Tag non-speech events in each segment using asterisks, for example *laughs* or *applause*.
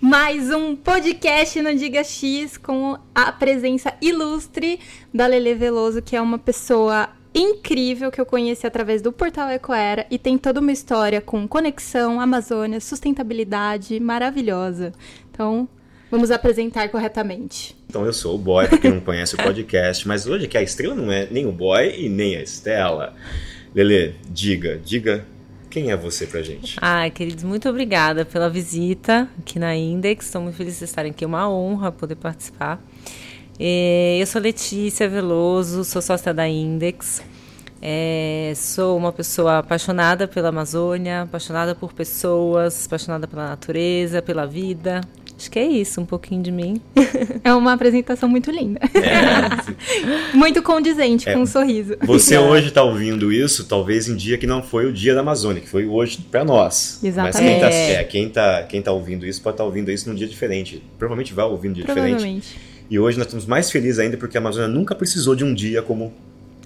mais um podcast no Diga X com a presença ilustre da Lele Veloso, que é uma pessoa incrível que eu conheci através do portal Ecoera e tem toda uma história com conexão, Amazônia, sustentabilidade maravilhosa. Então, vamos apresentar corretamente. Então eu sou o Boy, pra quem não conhece o podcast, mas hoje aqui a estrela não é nem o Boy e nem a Estela. Lele, diga, diga quem é você pra gente? Ai, queridos, muito obrigada pela visita aqui na Index. Estou muito feliz de estarem aqui. É uma honra poder participar. É, eu sou Letícia Veloso, sou sócia da Index. É, sou uma pessoa apaixonada pela Amazônia, apaixonada por pessoas, apaixonada pela natureza, pela vida. Acho que é isso, um pouquinho de mim. *laughs* É uma apresentação muito linda. É, muito condizente é, com um sorriso. Você hoje está ouvindo isso, talvez em dia que não foi o dia da Amazônia, que foi hoje para nós. Exatamente. Mas quem está é, quem tá, quem tá ouvindo isso pode estar tá ouvindo isso num dia diferente. Provavelmente vai ouvir um dia diferente. E hoje nós estamos mais felizes ainda porque a Amazônia nunca precisou de um dia como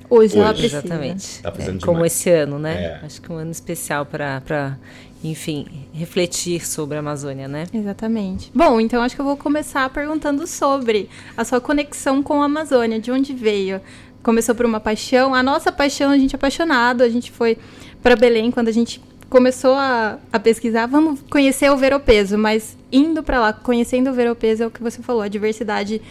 Hoje, Hoje. ela precisa. Exatamente. Tá é, como esse ano, né? É. Acho que é um ano especial para enfim, refletir sobre a Amazônia, né? Exatamente. Bom, então acho que eu vou começar perguntando sobre a sua conexão com a Amazônia, de onde veio? Começou por uma paixão, a nossa paixão, a gente é apaixonado, a gente foi para Belém quando a gente começou a, a pesquisar, vamos conhecer o Veropeso, mas indo para lá, conhecendo o Veropeso, é o que você falou, a diversidade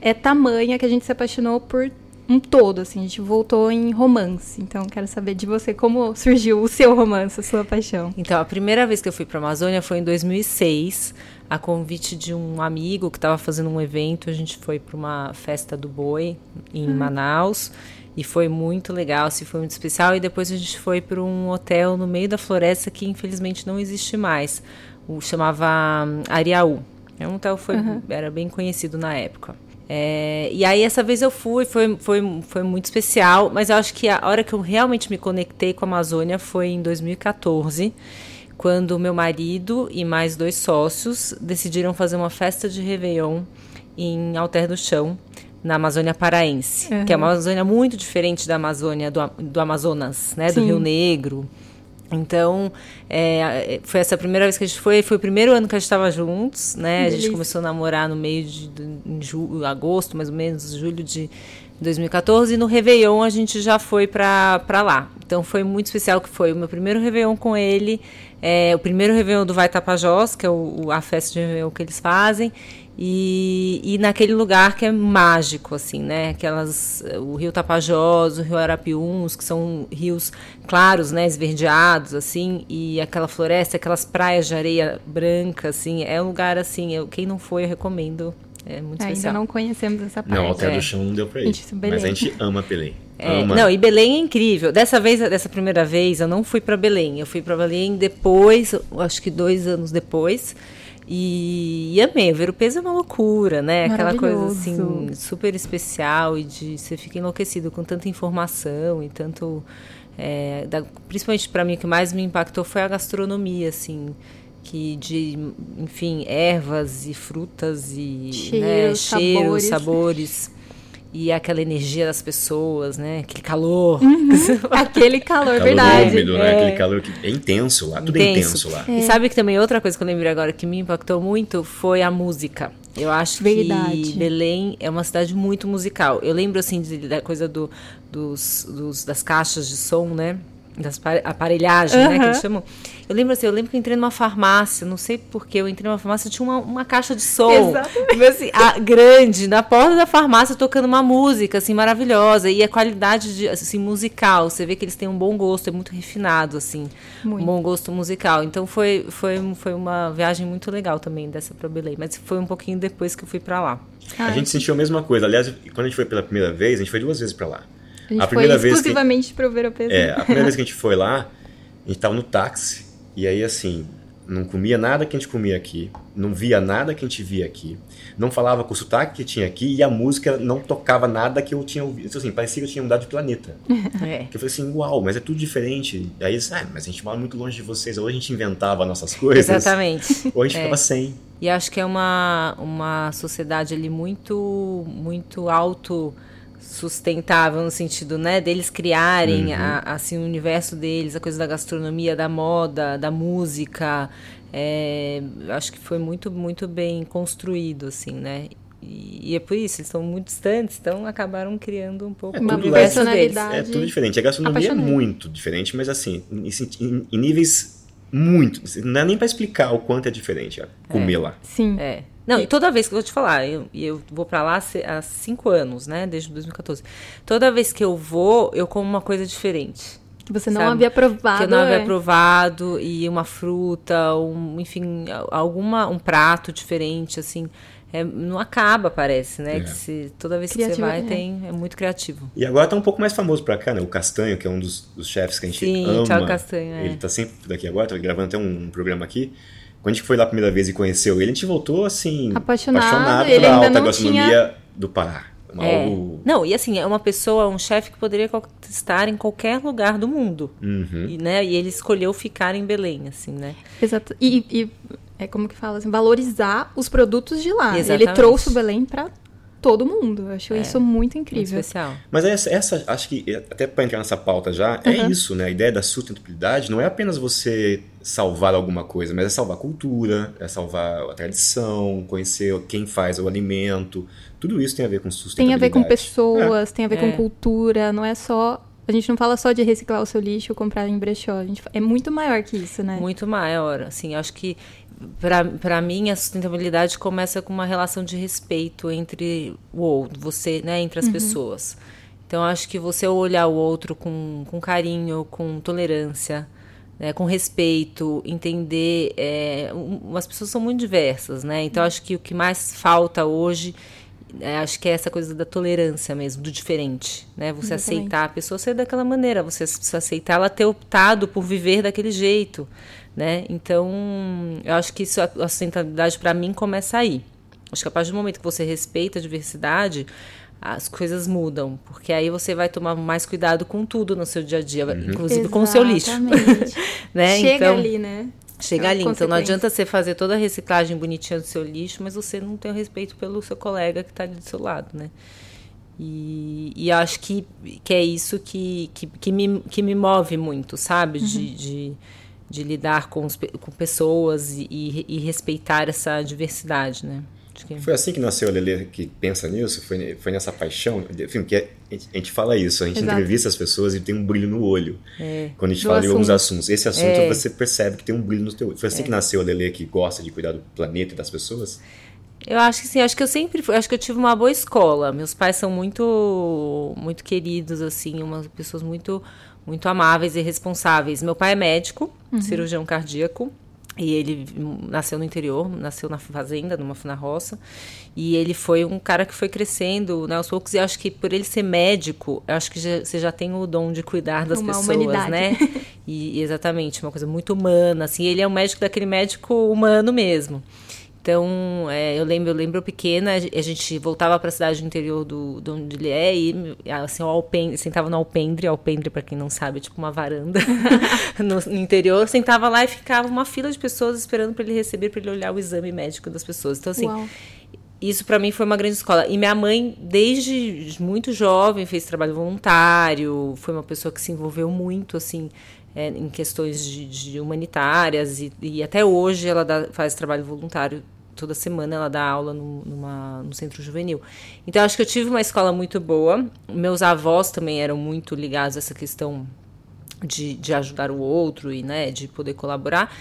é tamanha que a gente se apaixonou por um todo, assim, a gente voltou em romance. Então, quero saber de você como surgiu o seu romance, a sua paixão. Então, a primeira vez que eu fui para a Amazônia foi em 2006, a convite de um amigo que estava fazendo um evento. A gente foi para uma festa do boi em uhum. Manaus e foi muito legal, assim, foi muito especial. E depois a gente foi para um hotel no meio da floresta que infelizmente não existe mais. O chamava hum, Ariaú. É um hotel foi uhum. era bem conhecido na época. É, e aí essa vez eu fui, foi, foi, foi muito especial, mas eu acho que a hora que eu realmente me conectei com a Amazônia foi em 2014, quando meu marido e mais dois sócios decidiram fazer uma festa de Réveillon em Alter do Chão, na Amazônia Paraense, uhum. que é uma Amazônia muito diferente da Amazônia do, do Amazonas, né, do Rio Negro. Então, é, foi essa primeira vez que a gente foi, foi o primeiro ano que a gente estava juntos, né? A gente começou a namorar no meio de, julho, agosto, mais ou menos, julho de 2014, e no Réveillon a gente já foi para lá. Então foi muito especial que foi o meu primeiro Réveillon com ele, é, o primeiro Réveillon do Vai Tapajós, que é o, a festa de Réveillon que eles fazem, e, e naquele lugar que é mágico, assim, né? Aquelas, o rio Tapajós, o rio Arapiuns, que são rios claros, né? Esverdeados, assim, e aquela floresta, aquelas praias de areia branca, assim, é um lugar, assim, eu, quem não foi, eu recomendo. É muito Ainda especial. não conhecemos essa praia. Não, Alter é. do Chão não deu pra ir. Mas a gente ama Belém. É, não, e Belém é incrível. Dessa vez, dessa primeira vez, eu não fui para Belém. Eu fui para Belém depois, acho que dois anos depois. E, e amei, ver o peso é uma loucura, né? Aquela coisa assim, super especial e de você fica enlouquecido com tanta informação e tanto. É, da, principalmente para mim, o que mais me impactou foi a gastronomia, assim que de enfim ervas e frutas e né, cheiros, sabores. sabores e aquela energia das pessoas, né? Aquele calor. Uhum. *laughs* Aquele calor, calor verdade. Úmido, né? é. né? Aquele calor que é intenso lá, tudo intenso. é intenso lá. É. E sabe que também outra coisa que eu lembrei agora que me impactou muito foi a música. Eu acho verdade. que Belém é uma cidade muito musical. Eu lembro assim de, da coisa do, dos, dos, das caixas de som, né? Das aparelhagem, uhum. né, que eles chamam. Eu lembro assim, eu lembro que eu entrei numa farmácia, não sei porquê, eu entrei numa farmácia, tinha uma, uma caixa de som, assim, a, grande, na porta da farmácia, tocando uma música, assim, maravilhosa, e a qualidade, de, assim, musical, você vê que eles têm um bom gosto, é muito refinado, assim, muito. um bom gosto musical. Então, foi, foi, foi uma viagem muito legal também, dessa pra Belém, mas foi um pouquinho depois que eu fui para lá. a gente sentiu a mesma coisa, aliás, quando a gente foi pela primeira vez, a gente foi duas vezes para lá. A gente a primeira foi exclusivamente para o ver o peso. É, a primeira vez que a gente foi lá, a gente tava no táxi, e aí assim, não comia nada que a gente comia aqui, não via nada que a gente via aqui, não falava com o sotaque que tinha aqui e a música não tocava nada que eu tinha ouvido. Assim, parecia que eu tinha mudado de planeta. *laughs* É. Que eu falei assim, uau, mas é tudo diferente. Aí eles, ah, mas a gente mora muito longe de vocês. Ou a gente inventava nossas coisas. Exatamente. *laughs* Ou a gente é. ficava sem. E acho que é uma, uma sociedade ali muito, muito alto sustentável no sentido, né, deles criarem uhum. a, assim o universo deles, a coisa da gastronomia, da moda, da música, é, acho que foi muito, muito bem construído, assim, né? E, e é por isso, eles são muito distantes, então acabaram criando um pouco É, Uma tudo lá é- personalidade. É tudo diferente. A gastronomia é muito diferente, mas assim, em, em- em níveis muito. Não é nem pra explicar o quanto é diferente ó, comer lá. Sim. É. Não, e toda vez que eu vou te falar, eu, e eu vou pra lá se- há cinco anos, né? Desde 2014. Toda vez que eu vou, eu como uma coisa diferente. Que você não Sabe? havia provado. que eu não havia é. provado, e uma fruta, um, enfim, alguma, um prato diferente, assim. É, não acaba, parece, né? É. Que se, toda vez que você vai, é. tem, é muito criativo. E agora tá um pouco mais famoso pra cá, né? O Castanho, que é um dos, dos chefes que a gente Sim, ama. Thiago Castanho, é. Ele tá sempre daqui agora, tá gravando até um programa aqui. Quando a gente foi lá a primeira vez e conheceu ele, a gente voltou assim. Apaixonado, ele pela ainda alta não gastronomia do Pará. Uma É. algo. Não, e assim, é uma pessoa, um chefe que poderia estar em qualquer lugar do mundo. Uhum. E, né, e ele escolheu ficar em Belém, assim, né? Exato. E, e é como que fala assim, valorizar os produtos de lá. Exatamente. Ele trouxe o Belém pra todo mundo. Eu acho isso muito Muito incrível. especial. Mas essa, essa, acho que, até para entrar nessa pauta já, é isso, né? A ideia da sustentabilidade não é apenas você salvar alguma coisa, mas é salvar a cultura, é salvar a tradição, conhecer quem faz o alimento. Tudo isso tem a ver com Tem a sustentabilidade. ver com pessoas, tem a ver É. com cultura, não é só. A gente não fala só de reciclar o seu lixo ou comprar em brechó. A gente, é muito maior que isso, né? Muito maior, assim, acho que para mim a sustentabilidade começa com uma relação de respeito entre o outro, você, né, entre as pessoas. Então acho que você olhar o outro com, com carinho, com tolerância, né, com respeito, entender, é, um- as pessoas são muito diversas, né? Então acho que o que mais falta hoje é, acho que é essa coisa da tolerância mesmo, do diferente, né? Você Exatamente. aceitar a pessoa ser daquela maneira, você aceitar ela ter optado por viver daquele jeito, né? Então, eu acho que isso, a sustentabilidade para mim começa aí. Acho que a partir do momento que você respeita a diversidade, as coisas mudam, porque aí você vai tomar mais cuidado com tudo no seu dia a dia, inclusive com o seu lixo, Exatamente. *laughs* né? Chega então, ali, né? Chega É ali, então não adianta você fazer toda a reciclagem bonitinha do seu lixo, mas você não tem o respeito pelo seu colega que está ali do seu lado, né? E, e acho que, que é isso que, que, que, me, que me move muito, sabe? De, de, de lidar com, com pessoas e, e, respeitar essa diversidade, né? Que... Foi assim que nasceu a Lelê que pensa nisso? Foi, foi nessa paixão? Enfim, que é- a gente, a gente fala isso, a gente Exato. entrevista as pessoas e tem um brilho no olho. Quando a gente Do fala de alguns assunto. assuntos. Esse assunto É. você percebe que tem um brilho no teu olho. Foi assim que nasceu a Lelê que gosta de cuidar do planeta e das pessoas? Eu acho que sim, acho que eu sempre fui, acho que eu tive uma boa escola. Meus pais são muito muito queridos assim, umas pessoas muito muito amáveis e responsáveis. Meu pai é médico, cirurgião cardíaco, e ele nasceu no interior, nasceu na fazenda, numa na roça, e ele foi um cara que foi crescendo, né, aos poucos, e acho que por ele ser médico, acho que já- você já tem o dom de cuidar das Uma pessoas, humanidade. né? *laughs* E exatamente, uma coisa muito humana, assim, ele é um médico daquele médico humano mesmo. Então, é, eu lembro, eu lembro pequena, a gente voltava para a cidade do interior do, de onde ele é e assim, alpendre, sentava no alpendre, alpendre para quem não sabe, é tipo uma varanda *laughs* no, no interior, sentava lá e ficava uma fila de pessoas esperando para ele receber, para ele olhar o exame médico das pessoas. Então, assim, Uau. isso para mim foi uma grande escola. E minha mãe, desde muito jovem, fez trabalho voluntário, foi uma pessoa que se envolveu muito, assim, é, em questões de, de humanitárias. E, e até hoje ela dá- faz trabalho voluntário. Toda semana ela dá aula no, numa, no centro juvenil. Então, acho que eu tive uma escola muito boa. Meus avós também eram muito ligados a essa questão de, de ajudar o outro e né, de poder colaborar.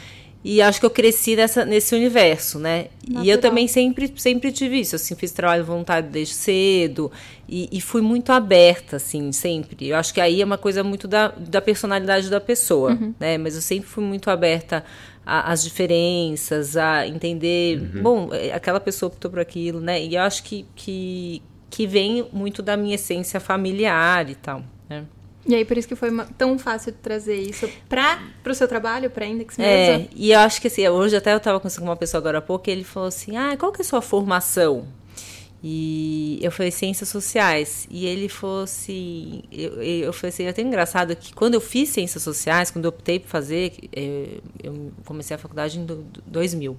E acho que eu cresci nessa, nesse universo, né? E eu Natural. também sempre, sempre tive isso, assim, fiz trabalho voluntário desde cedo e, e fui muito aberta, assim, sempre. Eu acho que aí é uma coisa muito da, da personalidade da pessoa, né? Mas eu sempre fui muito aberta a- às diferenças, a entender, bom, é, aquela pessoa optou por aquilo, né? E eu acho que, que, que vem muito da minha essência familiar e tal, né? E aí, por isso que foi uma- tão fácil trazer isso para o seu trabalho, para Index É, mesmo. e eu acho que assim, hoje até eu tava conversando com uma pessoa agora há pouco e ele falou assim: ah, qual que é a sua formação? E eu falei ciências sociais. E ele falou assim: eu, eu falei assim, é até engraçado que quando eu fiz ciências sociais, quando eu optei por fazer, eh, eu comecei a faculdade em do- do- 2000.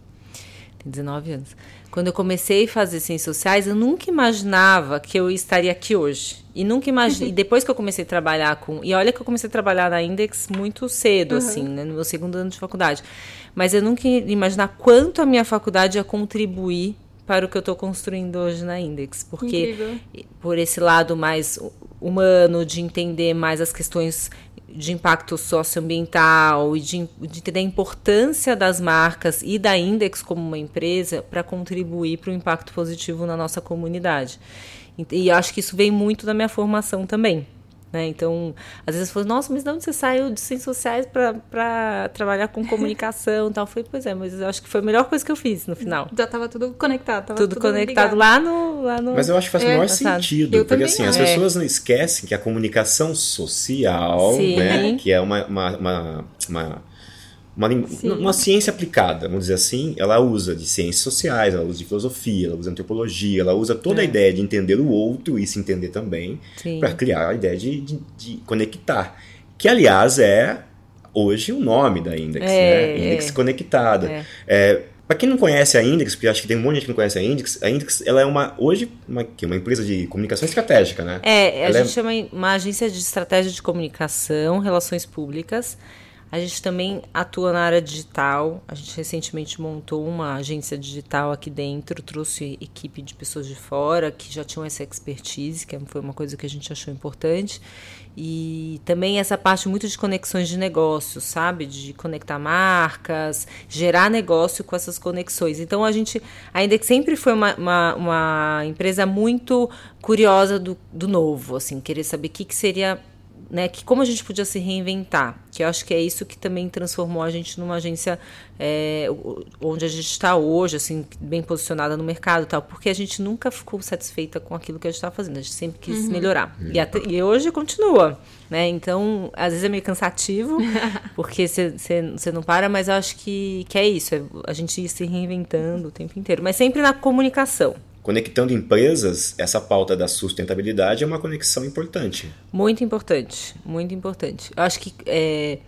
tem 19 anos. Quando eu comecei a fazer ciências sociais, eu nunca imaginava que eu estaria aqui hoje. E nunca imaginei. e depois que eu comecei a trabalhar com. E olha que eu comecei a trabalhar na Index muito cedo, uhum. assim, né, no meu segundo ano de faculdade. Mas eu nunca ia imaginar quanto a minha faculdade ia contribuir para o que eu estou construindo hoje na Index. Porque, Incrível. por esse lado mais humano, de entender mais as questões de impacto socioambiental e de, de entender a importância das marcas e da Index como uma empresa para contribuir para o impacto positivo na nossa comunidade. E, e acho que isso vem muito da minha formação também. Né? Então, às vezes eu nossa, mas de onde você saiu de ciências sociais para trabalhar com comunicação e tal? Foi, pois é, mas eu acho que foi a melhor coisa que eu fiz no final. Já estava tudo conectado. Tava tudo, tudo conectado lá no, lá no. Mas eu acho que faz é, o maior sentido, eu porque assim, as é. pessoas não esquecem que a comunicação social, né, que é uma, uma, uma, uma uma, uma, ciência aplicada, vamos dizer assim, ela usa de ciências sociais, ela usa de filosofia, ela usa de antropologia, ela usa toda é. a ideia de entender o outro e se entender também, para criar a ideia de, de, de, conectar. Que, aliás, é hoje o nome da Index, é, né? Index é. conectada. É. é para quem não conhece a Index, porque acho que tem um monte de gente que não conhece a Index, a Index ela é uma hoje uma, uma empresa de comunicação estratégica, né? É, a ela gente chama uma agência de estratégia de comunicação, relações públicas. A gente também atua na área digital. A gente recentemente montou uma agência digital aqui dentro, trouxe equipe de pessoas de fora que já tinham essa expertise, que foi uma coisa que a gente achou importante. E também essa parte muito de conexões de negócios, sabe? De conectar marcas, gerar negócio com essas conexões. Então a gente, ainda que sempre foi uma, uma, uma empresa muito curiosa do, do novo, assim, querer saber o que, que seria né, que como a gente podia se reinventar, que eu acho que é isso que também transformou a gente numa agência é, onde a gente está hoje, assim, bem posicionada no mercado, tal, porque a gente nunca ficou satisfeita com aquilo que a gente estava fazendo, a gente sempre quis uhum. melhorar uhum. e, até, e, hoje continua, né? Então, às vezes é meio cansativo, *laughs* porque você não para, mas eu acho que, que é isso, é a gente ir se reinventando o tempo inteiro, mas sempre na comunicação. Conectando empresas, essa pauta da sustentabilidade é uma conexão importante. Muito importante, muito importante. Eu acho que é,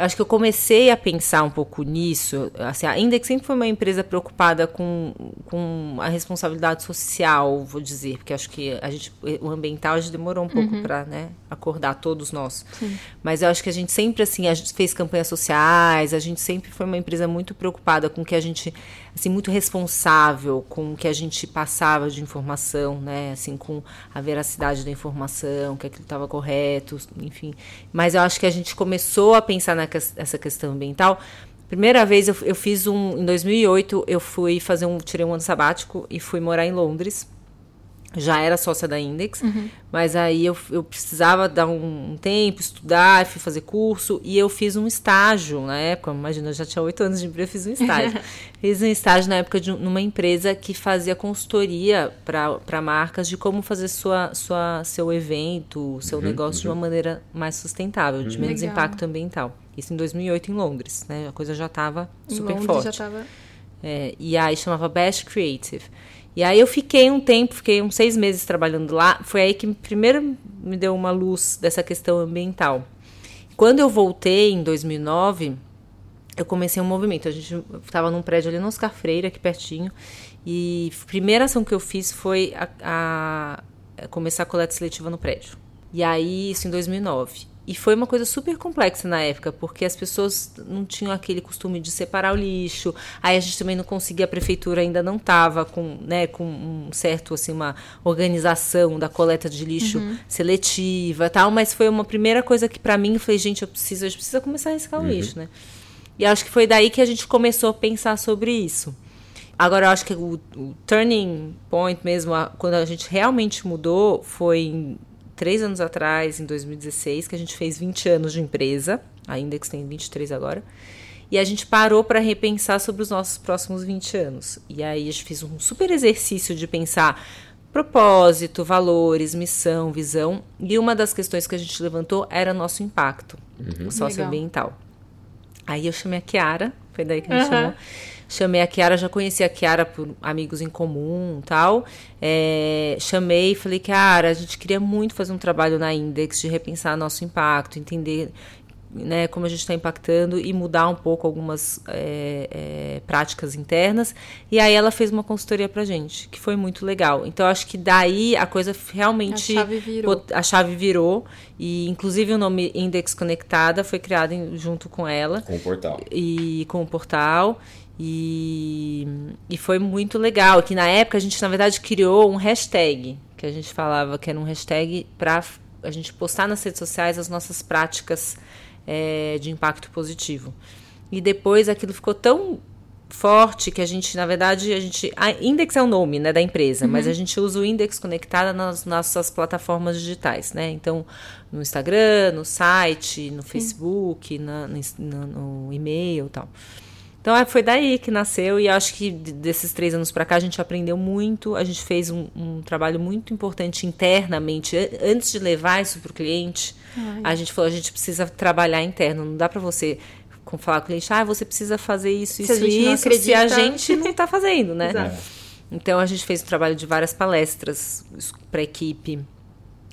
acho que eu comecei a pensar um pouco nisso. Assim, a Index sempre foi uma empresa preocupada com, com a responsabilidade social, vou dizer, porque acho que a gente, o ambiental a gente demorou um pouco uhum. para né, acordar todos nós. Sim. Mas eu acho que a gente sempre assim, a gente fez campanhas sociais, a gente sempre foi uma empresa muito preocupada com que a gente, assim, muito responsável com o que a gente passava de informação, né, assim, com a veracidade da informação, que aquilo estava correto, enfim. Mas eu acho que a gente começou a pensar na essa questão ambiental. Primeira vez eu, eu fiz um. Em 2008, eu fui fazer um. Tirei um ano sabático e fui morar em Londres já era sócia da Index, uhum. mas aí eu, eu precisava dar um, um, tempo, estudar, fui fazer curso, e eu fiz um estágio na época, imagina, eu já tinha oito anos de empresa, fiz um estágio. *laughs* fiz um estágio na época de numa empresa que fazia consultoria para marcas de como fazer sua, sua, seu evento, seu uhum, negócio uhum. de uma uhum. maneira mais sustentável, de uhum. menos Legal. impacto ambiental. Isso em 2008 em Londres, né? A coisa já estava super Londres forte. Já tava... É, e aí chamava Best Creative. E aí eu fiquei um tempo, fiquei uns seis meses trabalhando lá. Foi aí que primeiro me deu uma luz dessa questão ambiental. Quando eu voltei em 2009, eu comecei um movimento. A gente estava num prédio ali no Oscar Freire, aqui pertinho. E a primeira ação que eu fiz foi a, a começar a coleta seletiva no prédio. E aí, isso em 2009. E foi uma coisa super complexa na época, porque as pessoas não tinham aquele costume de separar o lixo. Aí a gente também não conseguia, a prefeitura ainda não estava com, né, com um certo assim uma organização da coleta de lixo uhum. seletiva, tal, mas foi uma primeira coisa que para mim eu falei, gente, eu preciso, a gente precisa começar a reciclar uhum. o lixo, né? E acho que foi daí que a gente começou a pensar sobre isso. Agora, eu acho que o, o turning point mesmo, a, quando a gente realmente mudou, foi em três anos atrás, em 2016, que a gente fez 20 anos de empresa, a Index tem 23 agora, e a gente parou para repensar sobre os nossos próximos 20 anos. E aí a gente fez um super exercício de pensar propósito, valores, missão, visão, e uma das questões que a gente levantou era nosso impacto uhum. socioambiental. Aí eu chamei a Kiara, foi daí que a gente uhum. chamou Chamei a Kiara, já conhecia a Kiara por amigos em comum tal. É, chamei e falei, Kiara, a gente queria muito fazer um trabalho na Index de repensar nosso impacto, entender né, como a gente está impactando e mudar um pouco algumas é, é, práticas internas. E aí ela fez uma consultoria para gente, que foi muito legal. Então acho que daí a coisa realmente a chave virou, a chave virou e inclusive o nome Index Conectada foi criado em, junto com ela, com o portal e com o portal. E, e foi muito legal. Que na época a gente, na verdade, criou um hashtag. Que a gente falava que era um hashtag para a gente postar nas redes sociais as nossas práticas é, de impacto positivo. E depois aquilo ficou tão forte que a gente, na verdade, a gente. A Index é o nome né, da empresa, uhum. mas a gente usa o Index conectada nas nossas plataformas digitais, né? Então, no Instagram, no site, no Sim. Facebook, na, no, no e-mail e tal. Então é, foi daí que nasceu e acho que desses três anos para cá a gente aprendeu muito, a gente fez um, um, trabalho muito importante internamente antes de levar isso para o cliente. Ai. A gente falou a gente precisa trabalhar interno, não dá para você falar com o cliente, ah, você precisa fazer isso, isso, isso, acredita... se a gente não está fazendo, né? *laughs* Então a gente fez um trabalho de várias palestras para equipe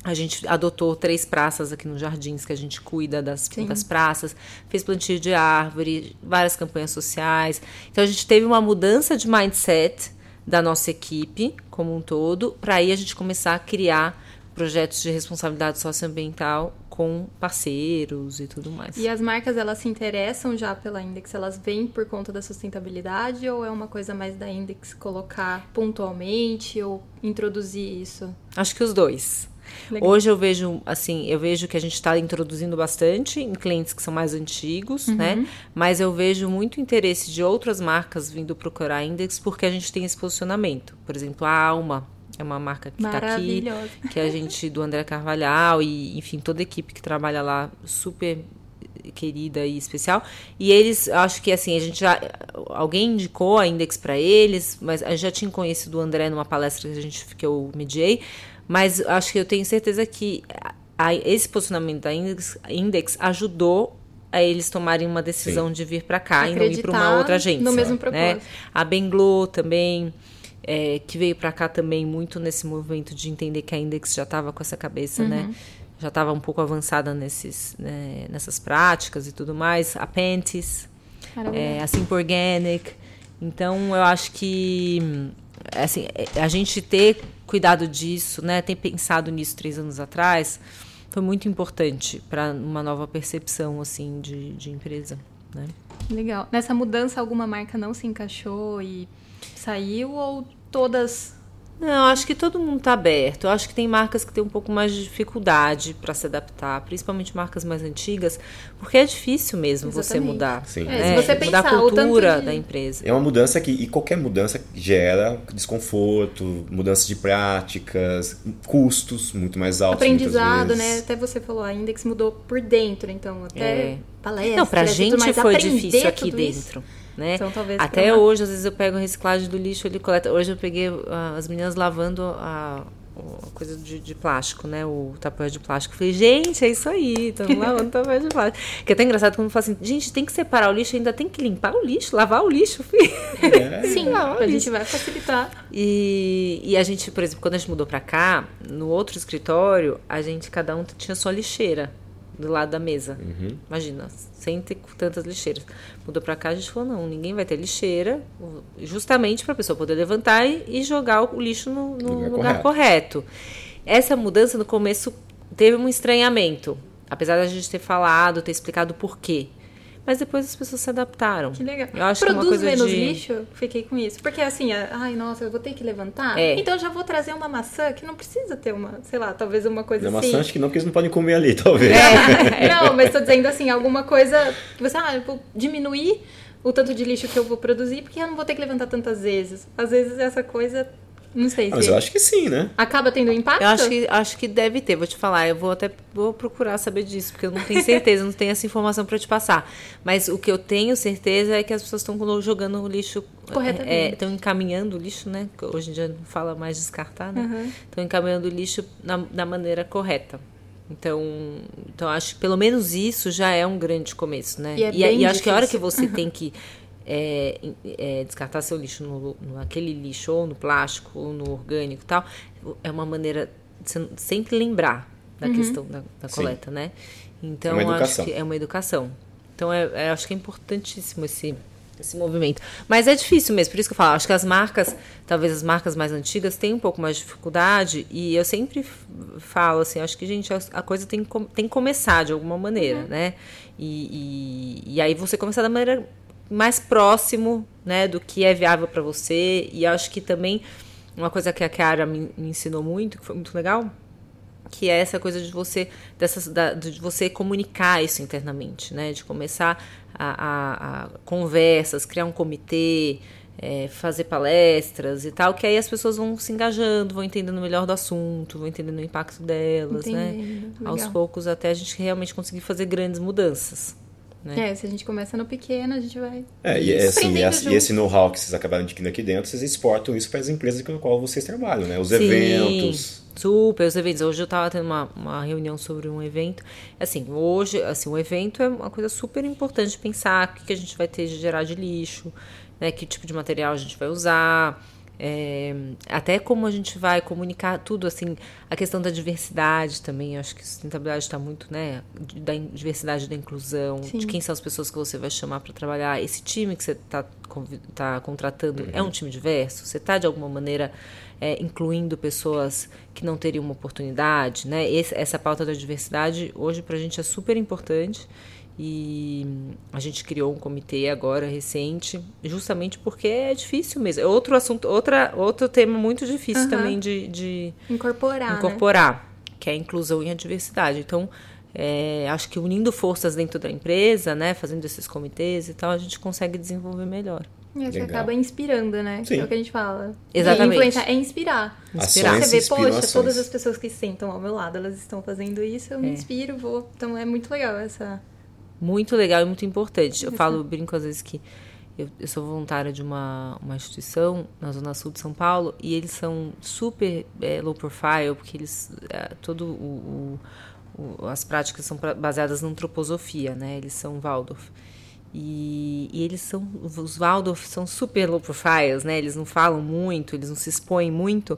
a gente adotou três praças aqui nos Jardins, que a gente cuida das, das praças, fez plantio de árvore, várias campanhas sociais. Então a gente teve uma mudança de mindset da nossa equipe como um todo, para aí a gente começar a criar projetos de responsabilidade socioambiental com parceiros e tudo mais. E as marcas elas se interessam já pela Index, elas vêm por conta da sustentabilidade ou é uma coisa mais da Index colocar pontualmente ou introduzir isso? Acho que os dois. Legal. Hoje eu vejo, assim, eu vejo que a gente está introduzindo bastante em clientes que são mais antigos, uhum. né? Mas eu vejo muito interesse de outras marcas vindo procurar Index porque a gente tem esse posicionamento. Por exemplo, a Alma é uma marca que está aqui, que é a gente do André Carvalhal e, enfim, toda a equipe que trabalha lá super querida e especial. E eles, acho que assim, a gente já alguém indicou a Index para eles, mas a gente já tinha conhecido o André numa palestra que a gente que eu mediei, mas acho que eu tenho certeza que a, esse posicionamento da Index, Index ajudou a eles tomarem uma decisão Sim. de vir para cá Acreditar e não ir para uma outra agência. No mesmo né? propósito. Né? A Benglo também, é, que veio para cá também muito nesse movimento de entender que a Index já estava com essa cabeça, né? uhum. né? Já estava um pouco avançada nesses, né, nessas práticas e tudo mais. A Panties, é, a Simple Organic. Então, eu acho que assim, a gente ter cuidado disso, né, ter pensado nisso três anos atrás, foi muito importante para uma nova percepção assim de, de empresa. Né? Legal. Nessa mudança, alguma marca não se encaixou e saiu ou todas não, acho que todo mundo está aberto. Eu acho que tem marcas que têm um pouco mais de dificuldade para se adaptar, principalmente marcas mais antigas, porque é difícil mesmo Exatamente. você mudar. Sim. É, é, se você mudar pensar, a cultura de... da empresa. É uma mudança que, e qualquer mudança gera desconforto, mudança de práticas, custos muito mais altos. Aprendizado, né? Até você falou, a Index mudou por dentro, então até é. palestras. Não, pra gente foi difícil aqui dentro. Isso né? Então, talvez Até hoje, às vezes eu pego a reciclagem do lixo, ele coleta. Hoje eu peguei uh, as meninas lavando a, a coisa de, de, plástico, né? O tapete de plástico. falei, gente, é isso aí, estamos *laughs* lavando tapete de plástico. Que é até engraçado quando fala assim, gente, tem que separar o lixo, ainda tem que limpar o lixo, lavar o lixo, filho. É. *laughs* Sim, a gente vai facilitar. E, e a gente, por exemplo, quando a gente mudou pra cá, no outro escritório, a gente, cada um tinha sua lixeira do lado da mesa. Uhum. Imagina, sem ter tantas lixeiras. Mudou para cá, a gente falou: não, ninguém vai ter lixeira, justamente para a pessoa poder levantar e, e, jogar o lixo no, no lugar, lugar correto. correto. Essa mudança no começo teve um estranhamento, apesar da gente ter falado, ter explicado por quê mas depois as pessoas se adaptaram. Que legal. Eu acho Produz que uma coisa menos de... lixo, fiquei com isso. Porque assim, ai, nossa, eu vou ter que levantar. É. Então eu já vou trazer uma maçã que não precisa ter uma, sei lá, talvez uma coisa uma assim. maçã acho que não, porque eles não podem comer ali, *laughs* talvez. É. *laughs* não, mas tô dizendo assim, alguma coisa que você, ah, eu vou diminuir o tanto de lixo que eu vou produzir, porque eu não vou ter que levantar tantas vezes. Às vezes essa coisa não sei. Ah, mas eu acho que sim, né? Acaba tendo impacto? Eu acho que, acho que deve ter, vou te falar. Eu vou até vou procurar saber disso, porque eu não tenho certeza, não tenho essa informação para te passar. Mas o que eu tenho certeza é que as pessoas estão jogando o lixo. Corretamente. Estão é, encaminhando o lixo, né? Hoje em dia não fala mais descartar, né? Estão uhum. encaminhando o lixo na, da maneira correta. Então, então acho que pelo menos isso já é um grande começo, né? E, é e, e acho que a hora que você uhum. tem que é, é, descartar seu lixo no, naquele lixo, ou no plástico, ou no orgânico e tal, é uma maneira de sempre lembrar da uhum. questão da, da coleta, né? Então, É uma educação. acho que é uma educação. Então, é, é- acho que é importantíssimo esse, esse movimento. Mas é difícil mesmo, por isso que eu falo, acho que as marcas, talvez as marcas mais antigas, têm um pouco mais de dificuldade, e eu sempre falo assim, acho que, gente, a, a coisa tem tem que começar de alguma maneira, né? E, e, e aí você começar da maneira mais próximo, né, do que é viável para você, e acho que também uma coisa que a Chiara me, me ensinou muito, que foi muito legal, que é essa coisa de você dessas, da- de você comunicar isso internamente, né? De começar a, a- a conversas, criar um comitê, é, fazer palestras e tal, que aí as pessoas vão se engajando, vão entendendo melhor do assunto, vão entendendo o impacto delas, né? Entendendo, Aos legal. poucos até a gente realmente conseguir fazer grandes mudanças. Né? É, se a gente começa no pequeno, a gente vai. É, e, é assim, e e esse know-how que vocês acabaram adquirindo aqui dentro, vocês exportam isso para as empresas com as quais vocês trabalham, né? Os Sim, eventos. Super, os eventos. Hoje eu estava tendo uma, uma reunião sobre um evento. Assim, hoje, assim, o evento é uma coisa super importante de pensar o que, que a gente vai ter de gerar de lixo, né? Que tipo de material a gente vai usar. É, até como a gente vai comunicar tudo, assim, a questão da diversidade também, acho que sustentabilidade está muito, né, da diversidade da inclusão, Sim. de quem são as pessoas que você vai chamar para trabalhar, esse time que você está tá contratando é um time diverso, você está de alguma maneira é, incluindo pessoas que não teriam uma oportunidade, né, Esse- essa pauta da diversidade hoje para a gente é super importante e a gente criou um comitê agora recente, justamente porque é difícil mesmo. É outro assunto, outra, outro tema muito difícil Aham. também de, de Incorporar. Né? incorporar, que é a inclusão e a diversidade. Então, é, acho que unindo forças dentro da empresa, né, fazendo esses comitês e tal, a gente consegue desenvolver melhor. E acho que acaba inspirando, né? Sim. É o que a gente fala. Exatamente. E influenciar é inspirar. Inspirar. Ações Você vê, poxa, ações. todas as pessoas que sentam ao meu lado, elas estão fazendo isso, eu me É. inspiro, vou. Então é muito legal essa. Muito legal e muito importante. Eu falo, brinco às vezes que eu, eu sou voluntária de uma, uma instituição na Zona Sul de São Paulo e eles são super é, low profile, porque eles. É, todo o, o- o- as práticas são baseadas na antroposofia, né? Eles são Waldorf. E, e eles são. Os Waldorf são super low profiles, né? Eles não falam muito, eles não se expõem muito.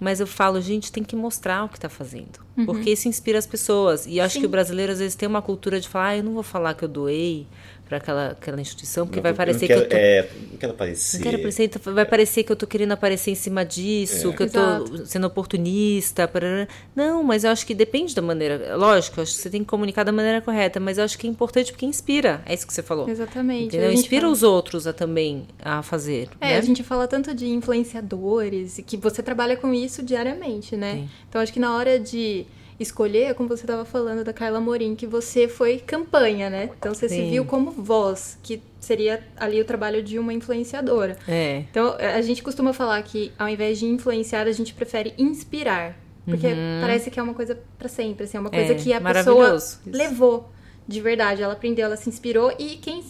Mas eu falo, gente, tem que mostrar o que está fazendo. Porque isso inspira as pessoas. E acho Sim. que o brasileiro, às vezes, tem uma cultura de falar, ah, eu não vou falar que eu doei para aquela, aquela instituição, porque vai Não, parecer eu não que quero, eu tô. É, não quero aparecer. Não quero aparecer, então vai parecer que eu tô querendo aparecer em cima disso, que eu tô Exato. sendo oportunista. parará. Não, mas eu acho que depende da maneira. Lógico, eu acho que você tem que comunicar da maneira correta, mas eu acho que é importante porque inspira. É isso que você falou. Exatamente. Entendeu? Inspira fala- os outros a também a fazer. É, né? a gente fala tanto de influenciadores e que você trabalha com isso diariamente, né? Sim. Então acho que na hora de escolher, é como você estava falando da Carla Morim, que você foi campanha, né? Então você se Sim. viu como voz, que seria ali o trabalho de uma influenciadora. É. Então a gente costuma falar que ao invés de influenciar, a gente prefere inspirar. Porque parece que é uma coisa pra sempre, assim, é uma coisa Uhum. É, que a pessoa isso. levou de verdade. Ela aprendeu, ela se inspirou e quem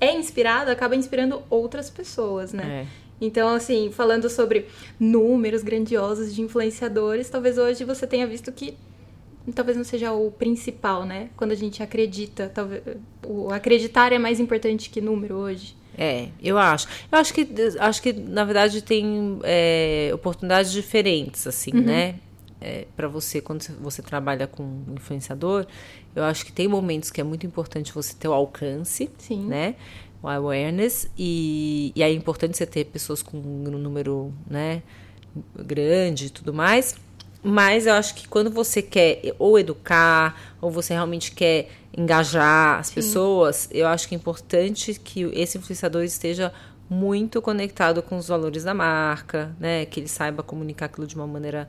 é inspirado acaba inspirando outras pessoas, né? É. Então, assim, falando sobre números grandiosos de influenciadores, talvez hoje você tenha visto que talvez não seja o principal, né? Quando a gente acredita, talvez o acreditar é mais importante que número hoje. É, eu acho. Eu acho que, acho que na verdade, tem é, oportunidades diferentes, assim, né? É, para você, quando você trabalha com um influenciador, eu acho que tem momentos que é muito importante você ter o alcance, Sim. né? O awareness. E, e aí é importante você ter pessoas com um número, né? Grande e tudo mais. Mas eu acho que quando você quer ou educar, ou você realmente quer engajar as pessoas, eu acho que é importante que esse influenciador esteja muito conectado com os valores da marca, né? Que ele saiba comunicar aquilo de uma maneira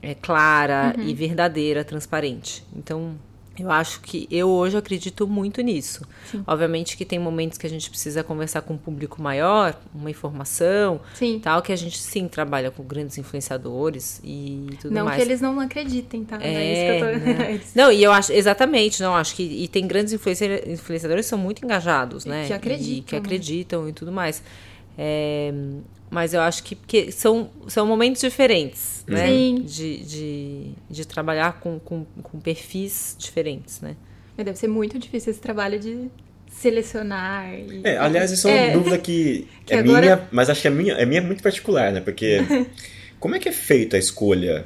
é, clara e verdadeira, transparente. Então, eu acho que eu hoje acredito muito nisso. Obviamente que tem momentos que a gente precisa conversar com um público maior, uma informação, Sim. tal, que a gente sim trabalha com grandes influenciadores e tudo não mais. que eles não acreditem, tá? Não é, É, isso que eu tô... né? *laughs* Não, e eu acho, exatamente, não, acho que e tem grandes influencia- influenciadores que são muito engajados, E né? que acreditam, E que né? acreditam e tudo mais. É, mas eu acho que, que são, são momentos diferentes, né? Sim. De, de, de trabalhar com, com, com perfis diferentes, né? Mas Deve ser muito difícil esse trabalho de selecionar. E... É, aliás, isso é uma É. dúvida que, *laughs* Que é agora- minha, mas acho que é minha, é minha muito particular, né? Porque *laughs* como é que é feita a escolha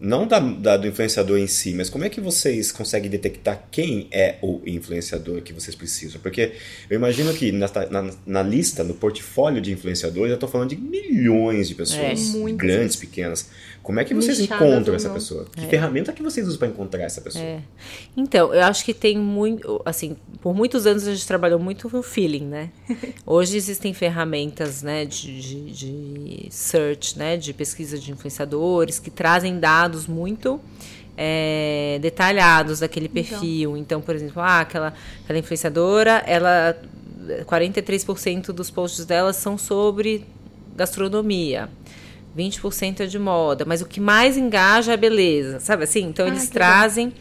não da, da, do influenciador em si, mas como é que vocês conseguem detectar quem é o influenciador que vocês precisam? Porque eu imagino que na, na, na lista, no portfólio de influenciadores, eu estou falando de milhões de pessoas, é, grandes, pequenas. Como é que vocês encontram essa pessoa? Que é. ferramenta que vocês usam para encontrar essa pessoa? É. Então, eu acho que tem muito, assim, por muitos anos a gente trabalhou muito no feeling, né? *laughs* Hoje existem ferramentas, né, de, de, de search, né, de pesquisa de influenciadores que trazem dados muito é, detalhados daquele perfil. Então. então, por exemplo, ah, aquela, aquela influenciadora, ela 43% dos posts dela são sobre gastronomia. 20% é de moda, mas o que mais engaja é a beleza, sabe assim? Então ah, eles trazem bom.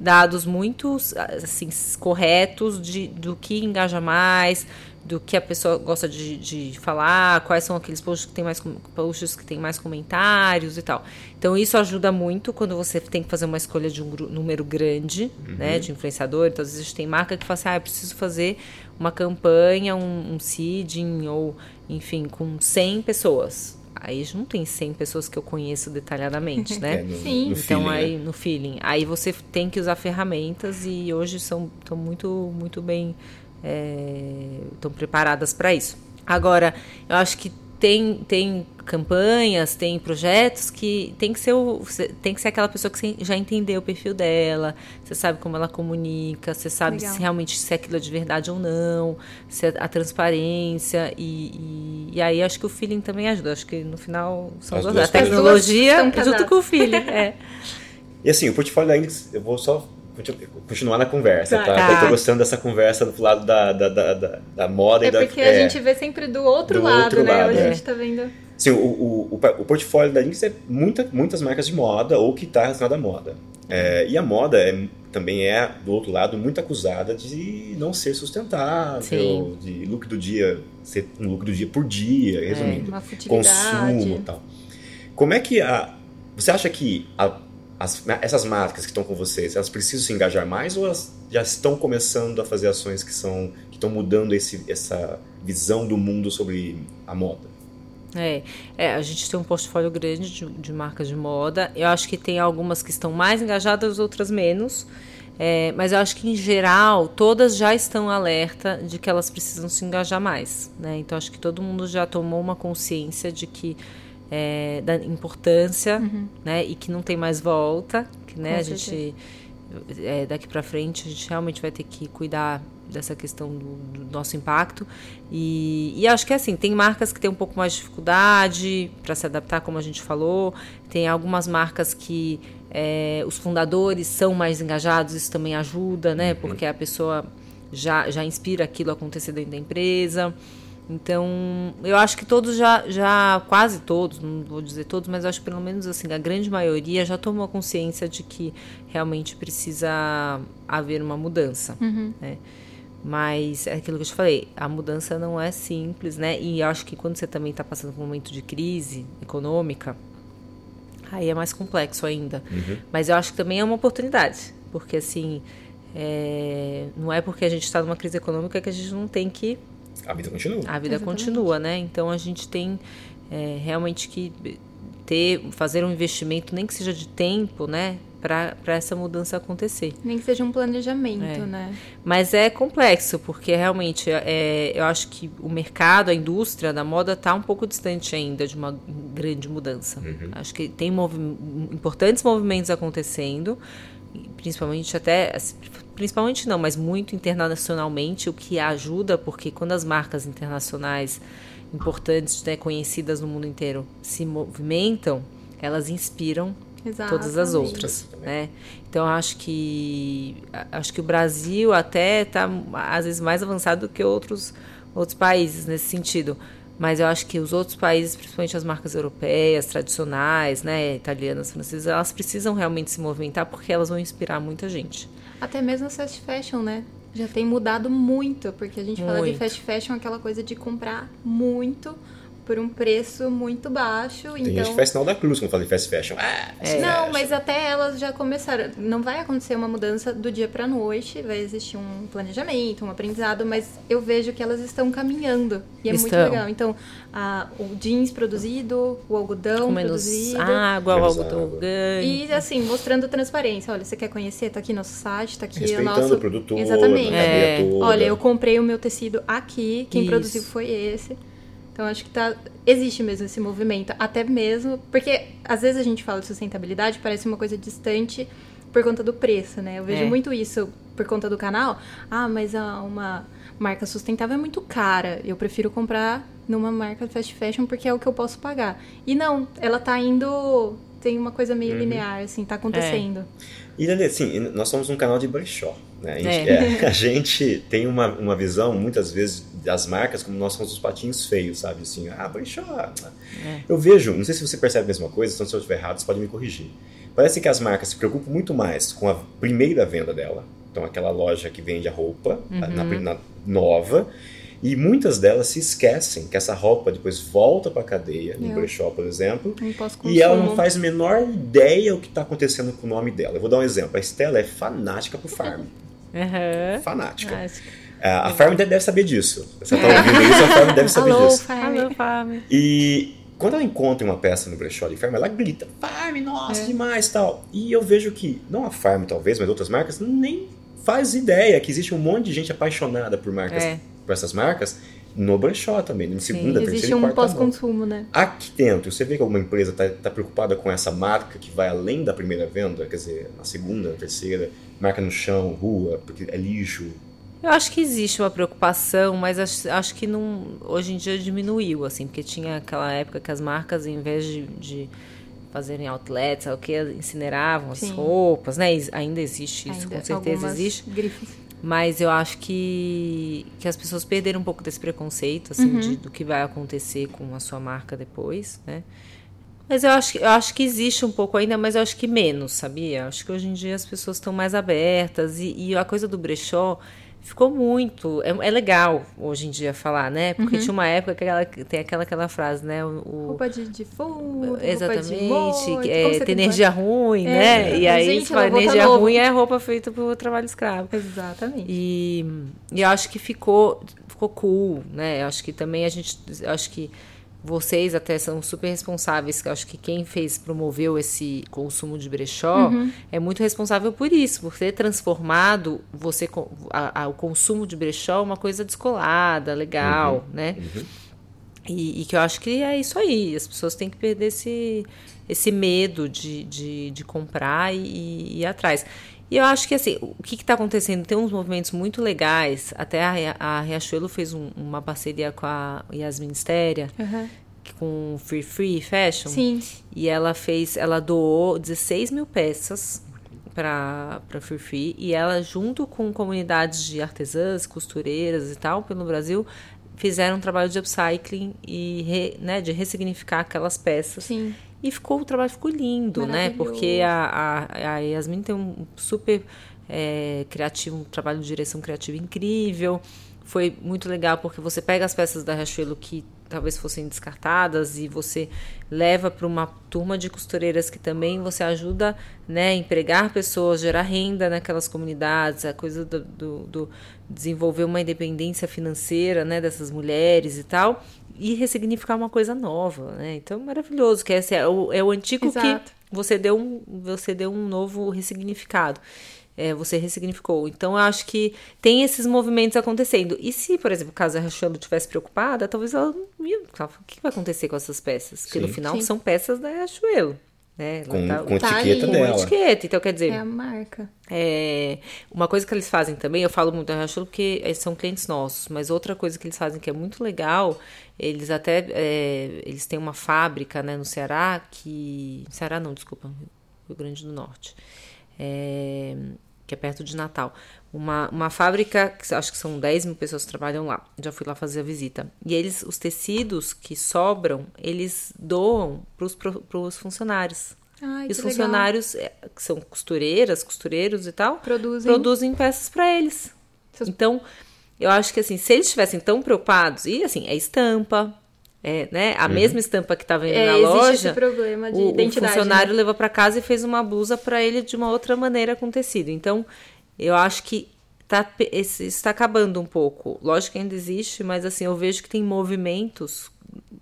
dados muito assim, corretos de, do que engaja mais, do que a pessoa gosta de, de falar, quais são aqueles posts que tem mais posts que tem mais comentários e tal. Então isso ajuda muito quando você tem que fazer uma escolha de um número grande, uhum. né, de influenciador. Então às vezes tem marca que fala assim, ah, eu preciso fazer uma campanha, um, um seeding ou enfim, com 100 pessoas. Aí não tem 100 pessoas que eu conheço detalhadamente, né? *laughs* É, no, Sim. No então feeling, aí né? no feeling. Aí você tem que usar ferramentas e hoje são estão muito muito bem estão é, preparadas para isso. Agora, eu acho que tem, tem campanhas, tem projetos que tem que ser o, tem que ser aquela pessoa que já entendeu o perfil dela, você sabe como ela comunica, você sabe se realmente se aquilo é de verdade ou não, se é a transparência e, e, e, aí acho que o feeling também ajuda. Acho que no final são duas, a tecnologia junto com o feeling. É. E assim, o portfólio da Index, eu vou só continuar na conversa, tá? tá? Eu tô gostando dessa conversa do lado da, da, da, da, da moda é e da... porque a é, gente vê sempre do outro do lado, outro né? Lado, Hoje é. a gente tá vendo... Sim, o, o, o, portfólio da Lynx é muita, muitas marcas de moda ou que está relacionada à moda. É, e a moda é, também é, do outro lado, muito acusada de não ser sustentável, Sim. de lucro do dia, ser um lucro do dia por dia, é, resumindo. É, consumo e tal. Como é que a... Você acha que a as, essas marcas que estão com vocês, elas precisam se engajar mais ou elas já estão começando a fazer ações que são que estão mudando esse, essa visão do mundo sobre a moda? É, é, a gente tem um portfólio grande de, de, marcas de moda. Eu acho que tem algumas que estão mais engajadas, outras menos. É, mas eu acho que, em geral, todas já estão alerta de que elas precisam se engajar mais. Né? Então, acho que todo mundo já tomou uma consciência de que é, da importância, uhum. né? E que não tem mais volta, que né, a gente é, daqui para frente a gente realmente vai ter que cuidar dessa questão do, do nosso impacto e, e, acho que é assim tem marcas que têm um pouco mais de dificuldade para se adaptar como a gente falou tem algumas marcas que é, os fundadores são mais engajados isso também ajuda né uhum. porque a pessoa já já inspira aquilo a acontecer dentro da empresa então, eu acho que todos já, já, quase todos, não vou dizer todos, mas acho que pelo menos assim, a grande maioria já tomou consciência de que realmente precisa haver uma mudança. Uhum. Né? Mas é aquilo que eu te falei, a mudança não é simples, né? E eu acho que quando você também está passando por um momento de crise econômica, aí é mais complexo ainda. Uhum. Mas eu acho que também é uma oportunidade, porque assim, é, não é porque a gente está numa crise econômica que a gente não tem que a vida continua. A vida Exatamente. continua, né? Então a gente tem é, realmente que ter, fazer um investimento, nem que seja de tempo, né? Para essa mudança acontecer. Nem que seja um planejamento, é. né? Mas é complexo, porque realmente é, eu acho que o mercado, a indústria da moda está um pouco distante ainda de uma grande mudança. Uhum. Acho que tem movi importantes movimentos acontecendo, principalmente até principalmente não, mas muito internacionalmente, o que ajuda, porque quando as marcas internacionais importantes, né, conhecidas no mundo inteiro, se movimentam, elas inspiram Exatamente. todas as outras, né? Então acho que acho que o Brasil até está às vezes mais avançado do que outros outros países nesse sentido. Mas eu acho que os outros países, principalmente as marcas europeias, tradicionais, né, italianas, francesas, elas precisam realmente se movimentar porque elas vão inspirar muita gente. Até mesmo a fast fashion, né? Já tem mudado muito, porque a gente muito. fala de fast fashion aquela coisa de comprar muito por um preço muito baixo. Tem então... gente que faz sinal da cruz quando fala de fast fashion. Ah, fast Não, mas até elas já começaram. Não vai acontecer uma mudança do dia pra noite, vai existir um planejamento, um aprendizado, mas eu vejo que elas estão caminhando. E é muito Estão. legal. Então, a- o jeans produzido, o algodão Com menos produzido. água, Menos algodão orgânico. E assim, mostrando transparência. Olha, você quer conhecer? Tá aqui nosso site, tá aqui o Respeitando nosso. o produtor, Exatamente. cadeia É. Olha, eu comprei o meu tecido aqui, quem Isso. produziu foi esse. Então acho que tá existe mesmo esse movimento, até mesmo porque às vezes a gente fala de sustentabilidade, parece uma coisa distante por conta do preço, né? Eu vejo É. muito isso por conta do canal. Ah, mas uma marca sustentável é muito cara. Eu prefiro comprar numa marca fast fashion porque é o que eu posso pagar. E não, ela tá indo tem uma coisa Uhum. meio linear assim, tá acontecendo. E Dani, assim, nós somos um canal de brechó. Né? A, gente, É. é, *laughs* a gente tem uma, uma visão, muitas vezes, das marcas como nós somos os patinhos feios, sabe? Assim, ah, brechó. É. Eu vejo, não sei se você percebe a mesma coisa, então se eu estiver errado, você pode me corrigir. Parece que as marcas se preocupam muito mais com a primeira venda dela. Então, aquela loja que vende a roupa na, Uhum. na- nova. E muitas delas se esquecem que essa roupa depois volta para a cadeia, no Eu. brechó, por exemplo, e ela não faz a menor ideia o que está acontecendo com o nome dela. Eu vou dar um exemplo. A Estela é fanática por Farm. Aham. Fanática. É, a Farm deve saber disso. Você está ouvindo isso, a Farm deve saber Alô, disso. Farm. Alô, Fábio. E quando ela encontra uma peça no brechó de Farm, ela grita: Farm, nossa, É. demais tal. E eu vejo que, não a Farm talvez, mas outras marcas, nem faz ideia que existe um monte de gente apaixonada por marcas, É. por essas marcas, no brechó também, em segunda, terceira Existe e um quarta mão. pós-consumo, né? Aqui dentro, você vê que alguma empresa está preocupada com essa marca que vai além da primeira venda, quer dizer, na segunda, na terceira, marca no chão, rua, porque é lixo. Eu acho que existe uma preocupação, mas acho, acho que não, hoje em dia diminuiu, assim, porque tinha aquela época que as marcas, em vez de, de fazerem outlets, o que, incineravam as Sim. roupas, né? Ainda existe isso, Ainda com certeza algumas existe. grifes. Mas eu acho que, que as pessoas perderam um pouco desse preconceito, assim, Uhum. de- do que vai acontecer com a sua marca depois, né? Mas eu acho, que- eu acho que existe um pouco ainda, mas eu acho que menos, sabia? Acho que hoje em dia as pessoas estão mais abertas e, e a coisa do brechó ficou muito. É, é legal hoje em dia falar, né? Porque tinha uma época que ela, tem aquela, aquela frase, né? O, o- Roupa de defunto, roupa de Exatamente, morto, que como é, tem energia ruim, É, né? E aí, gente, fala, energia novo. ruim é roupa feita por trabalho escravo. Exatamente. E, e eu acho que ficou, ficou cool, né? Eu acho que também a gente. Acho que vocês até são super responsáveis. que Eu acho que quem fez, promoveu esse consumo de brechó é muito responsável por isso, por ter transformado você a- a- o consumo de brechó uma coisa descolada, legal, né? E, e que eu acho que é isso aí. As pessoas têm que perder esse, esse medo de, de, de comprar e, e ir atrás. E eu acho que assim, o que está acontecendo? Tem uns movimentos muito legais. Até a, a Riachuelo fez um- uma parceria com a Yasmin Stéria, Aham. com Free Free Fashion. Sim. E ela fez, ela doou 16 mil peças para para Free Free e ela junto com comunidades de artesãs, costureiras e tal pelo Brasil fizeram um trabalho de upcycling e re- né, de ressignificar aquelas peças. Sim. E ficou o trabalho ficou lindo, né? Porque a, a, a Yasmin tem um super é, criativo, um trabalho de direção criativa incrível. Foi muito legal porque você pega as peças da Riachuelo que talvez fossem descartadas e você leva para uma turma de costureiras que também você ajuda né, a empregar pessoas, gerar renda naquelas comunidades, a coisa do, do, do desenvolver uma independência financeira né, dessas mulheres e tal, e ressignificar uma coisa nova. Né? Então, maravilhoso, que esse é o, é o antigo Exato. que você deu um, você deu um novo ressignificado. É, você ressignificou. Então, eu acho que tem esses movimentos acontecendo. E se, por exemplo, caso a Riachuelo estivesse preocupada, talvez ela não ia. O que vai acontecer com essas peças? Porque no Sim. final Sim. são peças da Riachuelo. Né? Com, tá- com a tá etiqueta com dela. etiqueta. Então, quer dizer, É a marca. é, uma coisa que eles fazem também, eu falo muito da Riachuelo porque eles são clientes nossos, mas outra coisa que eles fazem que é muito legal, eles até é, eles têm uma fábrica né, no Ceará que. Ceará não, desculpa, Rio Grande do Norte. É, que é perto de Natal. Uma, uma fábrica, que acho que são 10 mil pessoas que trabalham lá. Já fui lá fazer a visita. E eles, os tecidos que sobram, eles doam para os funcionários. Ai, E os que legal. funcionários, é, que são costureiras, costureiros e tal, Produzem. produzem peças para eles. Seus- Então, eu acho que assim, se eles estivessem tão preocupados, e assim, é estampa, é, né, a uhum. mesma estampa que estava é, na loja. Esse problema de o, identidade. O funcionário né? levou para casa e fez uma blusa para ele de uma outra maneira com tecido. Então, eu acho que tá, está acabando um pouco. Lógico que ainda existe, mas assim, eu vejo que tem movimentos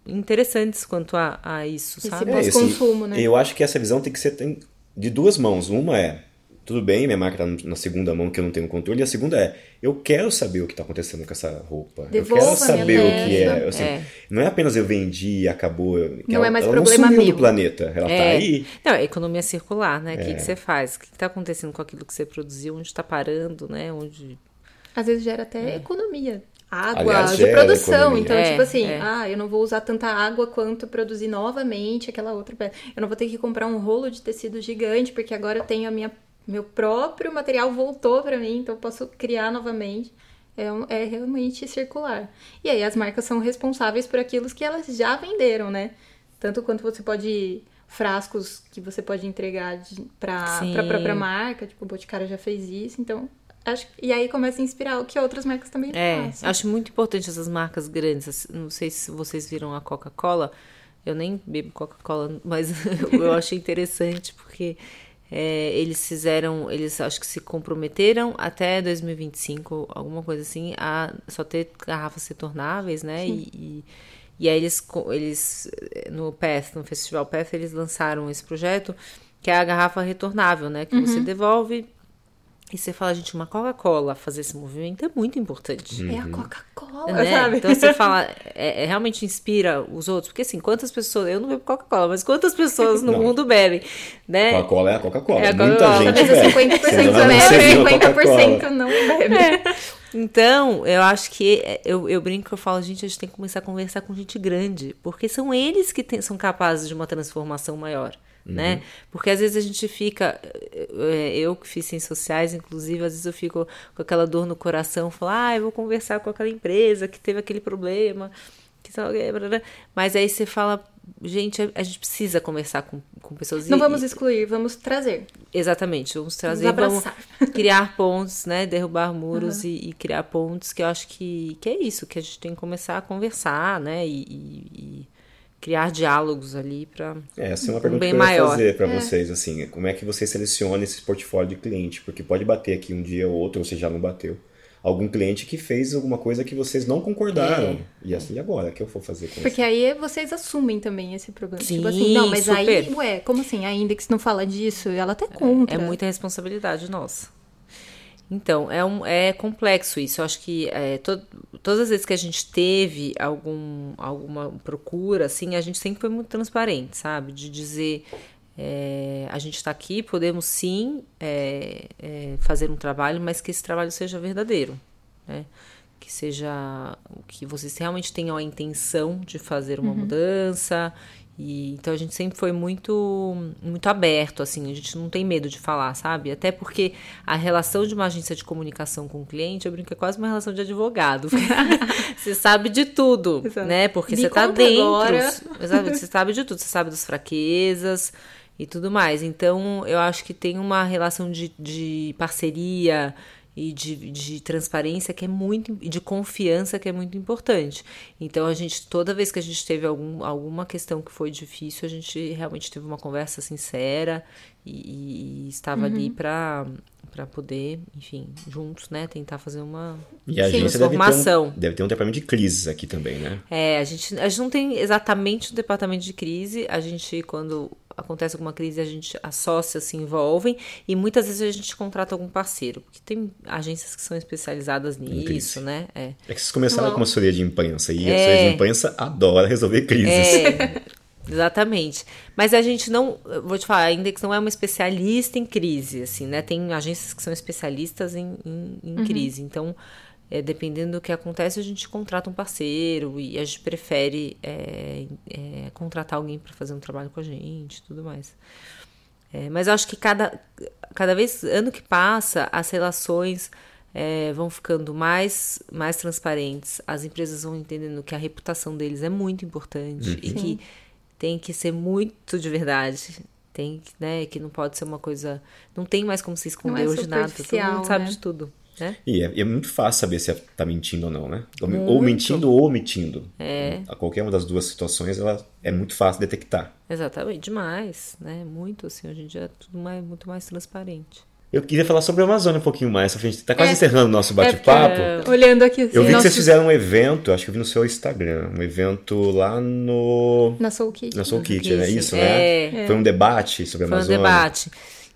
interessantes quanto a, a isso, sabe? Esse pós-consumo, é, né? Eu acho que essa visão tem que ser de duas mãos. Uma é tudo bem, minha marca está na segunda mão que eu não tenho controle. E a segunda é, eu quero saber o que está acontecendo com essa roupa. Devolva eu quero saber o que é. Assim, é. Não é apenas eu vendi e acabou. Não ela, é mais ela problema não meu. do planeta, ela está é. aí. Não, é economia circular, né? O É. que, que você faz? O que está acontecendo com aquilo que você produziu? Onde está parando, né? Onde... Às vezes gera até economia. Água Aliás, de produção. Então, É, tipo assim, é. ah, eu não vou usar tanta água quanto produzir novamente aquela outra peça. Eu não vou ter que comprar um rolo de tecido gigante, porque agora eu tenho a minha, meu próprio material voltou para mim, então eu posso criar novamente. É, é realmente circular. E aí as marcas são responsáveis por aquilo que elas já venderam, né? Tanto quanto você pode frascos que você pode entregar para a própria marca, tipo o Boticário já fez isso, então acho e aí começa a inspirar o que outras marcas também É, façam. acho muito importante essas marcas grandes. assim, Não sei se vocês viram a Coca-Cola. Eu nem bebo Coca-Cola, mas *laughs* eu achei interessante porque é, eles fizeram, eles acho que se comprometeram até 2025, alguma coisa assim, a só ter garrafas retornáveis, né? E, e, e aí eles, eles, no PEF, no Festival PEF, eles lançaram esse projeto que é a garrafa retornável, né? Que você devolve e você fala, gente, uma Coca-Cola fazer esse movimento é muito importante. É a Coca-Cola, Né? sabe? Então você fala, *laughs* é, é, realmente inspira os outros, porque assim, quantas pessoas, eu não bebo Coca-Cola, mas quantas pessoas no Não. mundo bebem, né? Coca-Cola é a Coca-Cola. É a Muita Coca-Cola. gente Talvez bebe. 50% Senão bebe, não seria 50% Coca-Cola. não bebe. Então, eu acho que é, eu, eu brinco, eu falo, gente, a gente tem que começar a conversar com gente grande, porque são eles que tem- são capazes de uma transformação maior, né? Porque às vezes a gente fica, é, eu que fiz ciências sociais, inclusive, às vezes eu fico com aquela dor no coração, falo, ah, eu vou conversar com aquela empresa que teve aquele problema, que mas aí você fala, gente, a gente precisa conversar com, com pessoas Não e- vamos excluir, vamos trazer. Exatamente, vamos trazer, Vamos vamos *laughs* criar pontes, né? Derrubar muros e, e criar pontes, que eu acho que, que é isso, que a gente tem que começar a conversar, né? E- e criar diálogos ali para É, essa é uma Um pergunta bem que eu ia maior. fazer para vocês, assim, como é que você seleciona esse portfólio de cliente? Porque pode bater aqui um dia ou outro, ou você já não bateu. Algum cliente que fez alguma coisa que vocês não concordaram. É. E assim, e agora? O que eu vou fazer com isso? Porque aí vocês assumem também esse problema. Sim, tipo assim, não, mas aí, super. ué, como assim? A Index não fala disso? Ela até contra. É muita responsabilidade nossa. Então, é, um, é complexo isso. Eu acho que é, to- todas as vezes que a gente teve algum, alguma procura, assim, a gente sempre foi muito transparente, sabe? De dizer, é, a gente está aqui, podemos sim é, é, fazer um trabalho, mas que esse trabalho seja verdadeiro, né? Que seja, que vocês realmente tenham a intenção de fazer uma mudança e então a gente sempre foi muito muito aberto, assim, a gente não tem medo de falar, sabe? Até porque a relação de uma agência de comunicação com o cliente, eu brinco, é quase uma relação de advogado. *laughs* você sabe de tudo, Exato. né? Porque Me você tá dentro. agora. Você sabe de tudo, você sabe das fraquezas e tudo mais. Então, eu acho que tem uma relação de, de parceria e de, de transparência que é muito e de confiança que é muito importante. Então a gente toda vez que a gente teve algum, alguma questão que foi difícil, a gente realmente teve uma conversa sincera e, e estava ali para para poder, enfim, juntos, né, tentar fazer uma E a agência deve ter, transformação. um, deve ter um departamento de crises aqui também, né? É, a gente, a gente não tem exatamente o departamento de crise. A gente, quando acontece alguma crise, a gente, as sócias se envolvem e muitas vezes a gente contrata algum parceiro, porque tem agências que são especializadas nisso, né? É. É que vocês começaram Não. com uma assessoria de imprensa e a É. assessoria de imprensa adora resolver crises. É, *laughs* exatamente. Mas a gente não, vou te falar, a Index não é uma especialista em crise, assim, né? Tem agências que são especialistas em, em, em crise. Então, é, dependendo do que acontece, a gente contrata um parceiro e a gente prefere é, é, contratar alguém para fazer um trabalho com a gente e tudo mais. É, mas eu acho que cada, cada vez, ano que passa, as relações é, vão ficando mais, mais transparentes. As empresas vão entendendo que a reputação deles é muito importante e que tem que ser muito de verdade. Tem que, né, que não pode ser uma coisa. Não tem mais como se esconder Não é hoje nada. Todo mundo sabe né? de tudo. Né? E é, é, muito fácil saber se está mentindo ou não, né? Muito. Ou mentindo ou omitindo. É. A qualquer uma das duas situações, ela é muito fácil detectar. Exatamente, demais, né? Muito assim, hoje em dia é tudo mais, muito mais transparente. Eu queria falar sobre a Amazônia um pouquinho mais. A gente está quase é, encerrando o nosso bate-papo. É, olhando aqui. Assim, eu vi nosso... que vocês fizeram um evento, acho que eu vi no seu Instagram, um evento lá no. Na Soul Kitchen. Na Soul Kitchen, é isso, né? É. Foi um debate sobre a Amazônia. Foi um debate.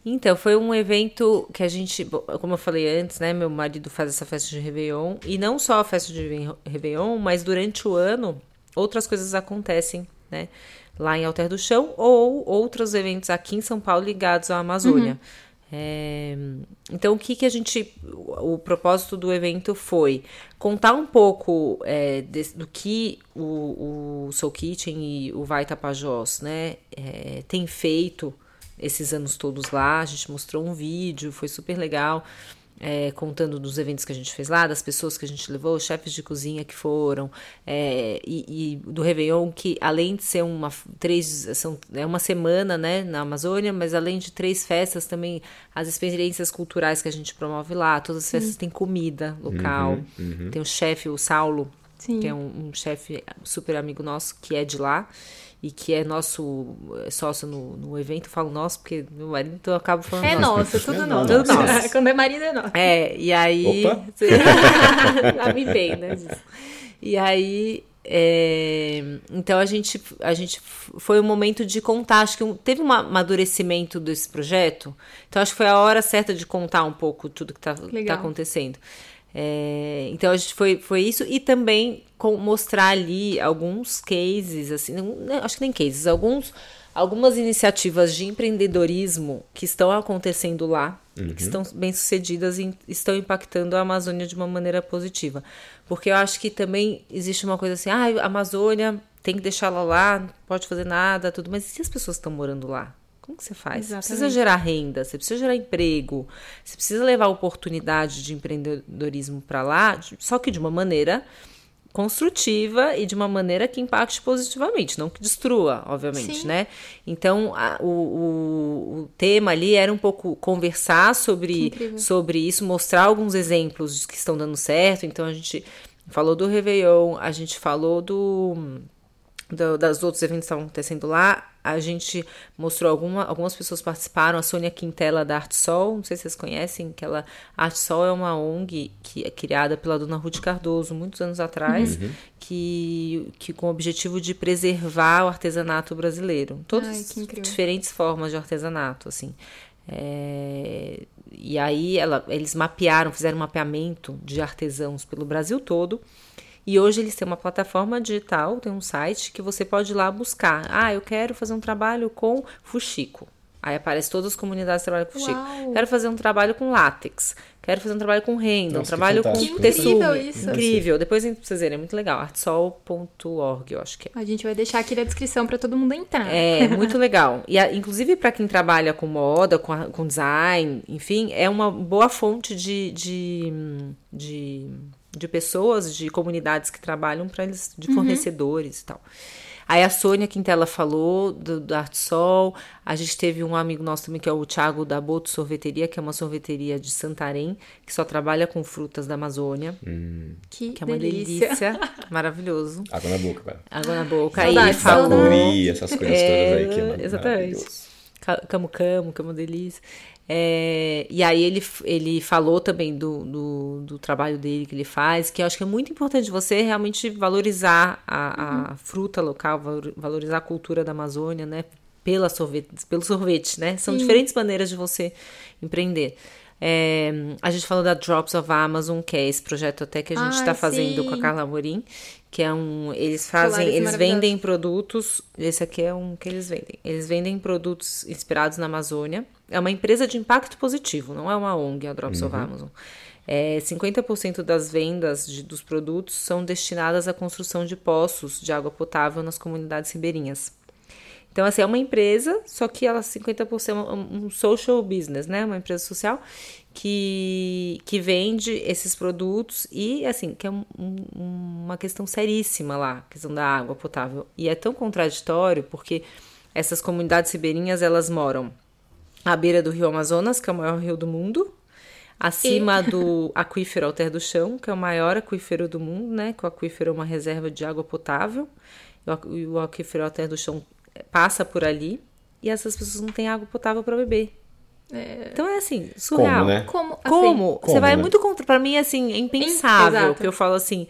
Então, foi um evento que a gente, como eu falei antes, né? Meu marido faz essa festa de Réveillon. E não só a festa de Réveillon, mas durante o ano, outras coisas acontecem, né? Lá em Alter do Chão, ou outros eventos aqui em São Paulo ligados à Amazônia. Uhum. É, então, o que, que a gente. O propósito do evento foi contar um pouco é, de, do que o, o Soul Kitchen e o Vai Tapajós né, é, tem feito esses anos todos lá. A gente mostrou um vídeo, foi super legal é, contando dos eventos que a gente fez lá, das pessoas que a gente levou, chefes de cozinha que foram, é, e, e, do Réveillon, que além de ser uma, três, são, é uma semana né, na Amazônia, mas além de três festas, também as experiências culturais que a gente promove lá, todas as festas têm comida local, uhum, uhum. tem o chefe, o Saulo, Sim. que é um, um chefe super amigo nosso, que é de lá, e que é nosso é sócio no, no evento, eu falo nosso, porque meu marido então eu acabo falando É nosso, tudo é nosso. Tudo nosso. *laughs* Quando é marido é nosso. É, e aí. Opa! *laughs* a me bem, né? E aí. É, então a gente, a gente foi um momento de contar, acho que teve um amadurecimento desse projeto, então acho que foi a hora certa de contar um pouco tudo que está tá acontecendo. É, então a gente foi, foi isso e também com, mostrar ali alguns cases, assim, não, acho que nem cases, alguns, algumas iniciativas de empreendedorismo que estão acontecendo lá, uhum. que estão bem sucedidas e estão impactando a Amazônia de uma maneira positiva. Porque eu acho que também existe uma coisa assim, ah, a Amazônia tem que deixá-la lá, não pode fazer nada, tudo, mas e se as pessoas estão morando lá? Como que você faz? Exatamente. Você precisa gerar renda, você precisa gerar emprego, você precisa levar oportunidade de empreendedorismo para lá, só que de uma maneira construtiva e de uma maneira que impacte positivamente, não que destrua, obviamente, Sim. né? Então, a, o, o, o, tema ali era um pouco conversar sobre, sobre isso, mostrar alguns exemplos que estão dando certo. Então, a gente falou do Réveillon, a gente falou do, do das outros eventos que estavam acontecendo lá, a gente mostrou alguma, algumas pessoas participaram, a Sônia Quintela da Arte Sol, não sei se vocês conhecem, que ela Arte Sol é uma ONG que é criada pela dona Ruth Cardoso muitos anos atrás, uhum. que, que com o objetivo de preservar o artesanato brasileiro, todas diferentes formas de artesanato, assim. É, e aí ela, eles mapearam, fizeram um mapeamento de artesãos pelo Brasil todo e hoje eles têm uma plataforma digital, tem um site que você pode ir lá buscar. Ah, eu quero fazer um trabalho com fuxico. Aí aparece todas as comunidades que trabalham com fuxico. Quero fazer um trabalho com látex. Quero fazer um trabalho com renda, um trabalho com textura. Incrível isso. Incrível. Depois pra vocês verem, é muito legal. artsol.org, eu acho que é. A gente vai deixar aqui na descrição para todo mundo entrar. É, muito legal. E inclusive para quem trabalha com moda, com, com design, enfim, é uma boa fonte de, de, de de pessoas, de comunidades que trabalham para eles, de uhum. fornecedores uhum. e tal. Aí a Sônia Quintela falou do, do Arte Sol. A gente teve um amigo nosso também, que é o Thiago da Boto Sorveteria, que é uma sorveteria de Santarém, que só trabalha com frutas da Amazônia. Hum. Que, que, é uma delícia. delícia. *laughs* Maravilhoso. Água na boca, cara. Água na boca. Aí ele falou. essas coisas é, todas aí que é *laughs* Exatamente. Camo Camo, que é uma delícia. É, e aí ele, ele falou também do, do, do, trabalho dele que ele faz, que eu acho que é muito importante você realmente valorizar a, a uhum. fruta local, valorizar a cultura da Amazônia, né? Pela sorvete, pelo sorvete, né? São Sim. diferentes maneiras de você empreender. É, a gente falou da Drops of Amazon, que é esse projeto até que a gente está fazendo com a Carla Morim, que é um. Eles fazem. eles vendem produtos. Esse aqui é um que eles vendem. Eles vendem produtos inspirados na Amazônia. É uma empresa de impacto positivo, não é uma ONG, a Drops uhum. of Amazon. É, 50% das vendas de, dos produtos são destinadas à construção de poços de água potável nas comunidades ribeirinhas. Então, assim, é uma empresa, só que ela 50% é um, social business, né? Uma empresa social que, que vende esses produtos e, assim, que é um, um, uma questão seríssima lá, a questão da água potável. E é tão contraditório porque essas comunidades ribeirinhas, elas moram à beira do rio Amazonas, que é o maior rio do mundo, acima e... do aquífero Alter do Chão, que é o maior aquífero do mundo, né? Que o aquífero é uma reserva de água potável. E o aquífero Alter do Chão passa por ali. E essas pessoas não têm água potável para beber. É... Então é assim, surreal. Como, né? Como? Assim, Como? Você vai né? muito contra. Pra mim, assim, é impensável. Que eu falo assim.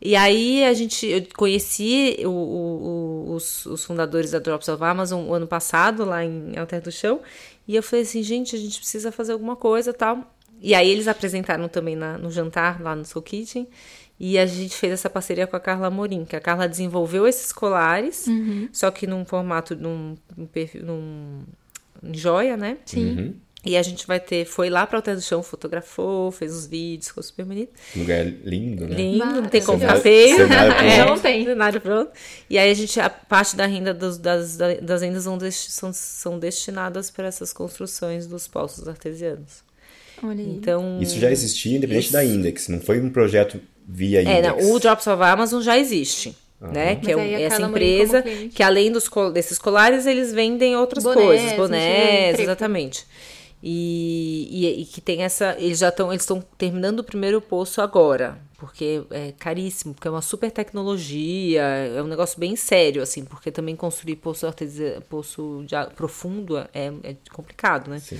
E aí a gente eu conheci o, o, os, os, fundadores da Drops of Amazon o ano passado, lá em Alter do Chão. E eu falei assim, gente, a gente precisa fazer alguma coisa tal. E aí eles apresentaram também na, no jantar lá no Soul Kitchen. E a gente fez essa parceria com a Carla Morim, que a Carla desenvolveu esses colares, uhum. só que num formato, num, num, num, num joia, né? Sim. Uhum. E a gente vai ter, foi lá para o Alter do Chão, fotografou, fez os vídeos, ficou super bonito. Lugar lindo, né? Lindo, não tem como ficar *laughs* feio. É, não tem. Cenário pronto. E aí a gente, a parte da renda dos, das, das rendas são, são destinadas para essas construções dos poços artesianos. Olha aí. Então, isso já existia independente isso. da Index, não foi um projeto via Index. É, não, o Drops of Amazon já existe. Uhum. Né? que é essa empresa que além dos, desses colares eles vendem outras bonés, coisas, bonés, exatamente. E, e, e, que tem essa. Eles já estão. Eles estão terminando o primeiro poço agora. Porque é caríssimo, porque é uma super tecnologia, é um negócio bem sério, assim, porque também construir poço, poço de, profundo é, é complicado, né? Sim.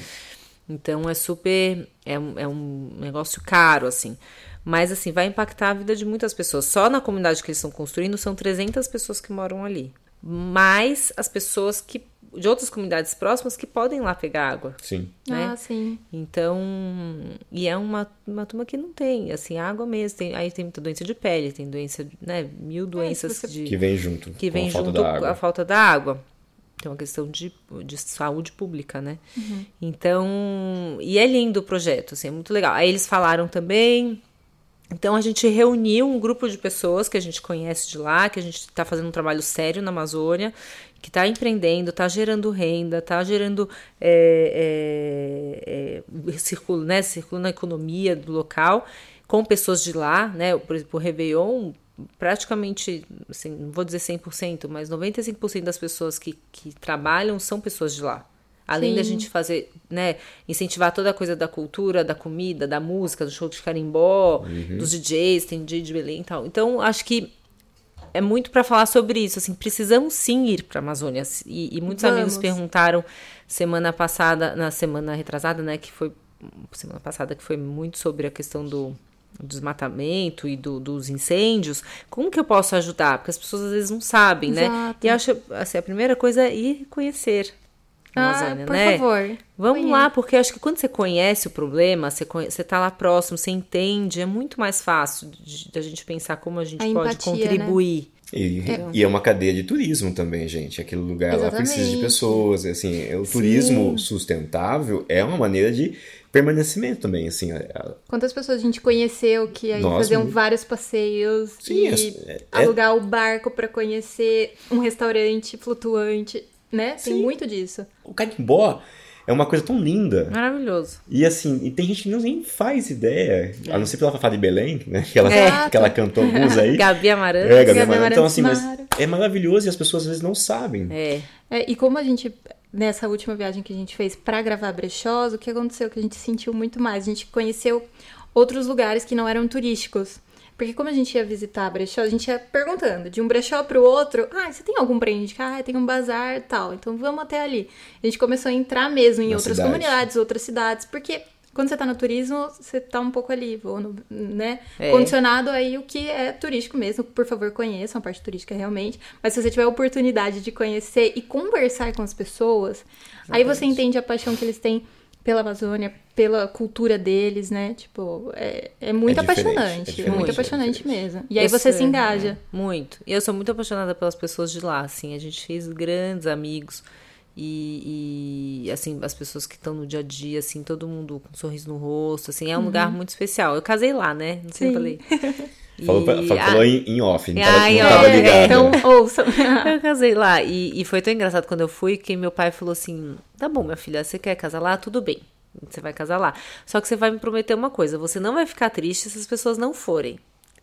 Então é super. É, é um negócio caro, assim. Mas, assim, vai impactar a vida de muitas pessoas. Só na comunidade que eles estão construindo são 300 pessoas que moram ali. Mais as pessoas que de outras comunidades próximas que podem lá pegar água. Sim. Né? Ah, sim. Então, e é uma, uma turma que não tem, assim, água mesmo. Tem, aí tem muita doença de pele, tem doença, né, mil é, doenças é, de... Que vem junto Que vem junto com a falta da água. Tem uma questão de, de saúde pública, né? Uhum. Então, e é lindo o projeto, assim, é muito legal. Aí eles falaram também então a gente reuniu um grupo de pessoas que a gente conhece de lá, que a gente está fazendo um trabalho sério na Amazônia, que está empreendendo, está gerando renda, está gerando é, é, é, circulo, né, circulo na economia do local, com pessoas de lá, né? Por exemplo, o Réveillon, praticamente, assim, não vou dizer 100%, mas 95% das pessoas que, que trabalham são pessoas de lá. Além Sim. da gente fazer, né, incentivar toda a coisa da cultura, da comida, da música, do show de carimbó, uhum. dos DJs, tem DJ de Belém e tal. Então, acho que é muito para falar sobre isso, assim, precisamos sim ir para a Amazônia. E, e muitos Vamos. amigos perguntaram semana passada, na semana retrasada, né, que foi semana passada que foi muito sobre a questão do desmatamento e do, dos incêndios, como que eu posso ajudar? Porque as pessoas às vezes não sabem, né? Exato. né? E acho assim, a primeira coisa é ir conhecer ah, Amazônia, por né? favor. Vamos conheço. lá, porque acho que quando você conhece o problema, você, conhece, você tá lá próximo, você entende, é muito mais fácil da gente pensar como a gente a pode empatia, né? contribuir. Né? E é. e é. uma cadeia de turismo também, gente. Aquele lugar Exatamente. lá precisa de pessoas. Assim, o Sim. turismo sustentável é uma maneira de permanecimento também, assim. Quantas pessoas a gente conheceu que aí Nossa, faziam vários passeios Sim, e é, é, alugar o barco para conhecer um restaurante flutuante né? Tem Sim. muito disso. O carimbó é uma coisa tão linda. Maravilhoso. E assim, e tem gente que nem faz ideia, é. a não ser pela Fafá de Belém, né? Que ela, é. que ela cantou alguns aí. *laughs* Gabi Amarante. É, Gabi, Gabi. Então, assim, mas é maravilhoso e as pessoas às vezes não sabem. É. é. E como a gente, nessa última viagem que a gente fez para gravar Brechós, o que aconteceu? Que a gente sentiu muito mais. A gente conheceu outros lugares que não eram turísticos. Porque como a gente ia visitar brechó, a gente ia perguntando de um brechó pro outro, ah, você tem algum pra indicar? Ah, tem um bazar tal, então vamos até ali. A gente começou a entrar mesmo em Na outras cidade. comunidades, outras cidades, porque quando você tá no turismo, você tá um pouco ali, no, né? É. Condicionado aí o que é turístico mesmo. Por favor, conheçam a parte turística realmente. Mas se você tiver a oportunidade de conhecer e conversar com as pessoas, Exatamente. aí você entende a paixão que eles têm pela Amazônia, pela cultura deles, né? Tipo, é, é muito é apaixonante. É, é, muito apaixonante mesmo. E aí você se engaja. É, muito. E eu sou muito apaixonada pelas pessoas de lá, assim. A gente fez grandes amigos. E, e, assim, as pessoas que estão no dia a dia, assim, todo mundo com um sorriso no rosto, assim, é um uhum. lugar muito especial. Eu casei lá, né? Não sei se falei. *laughs* Falou, e, falou em, em, off, não, tava, não tava ligado. É, então, ouça. *laughs* eu casei lá e, e, foi tão engraçado quando eu fui que meu pai falou assim: tá bom, minha filha, você quer casar lá? Tudo bem, você vai casar lá. Só que você vai me prometer uma coisa: você não vai ficar triste se as pessoas não forem.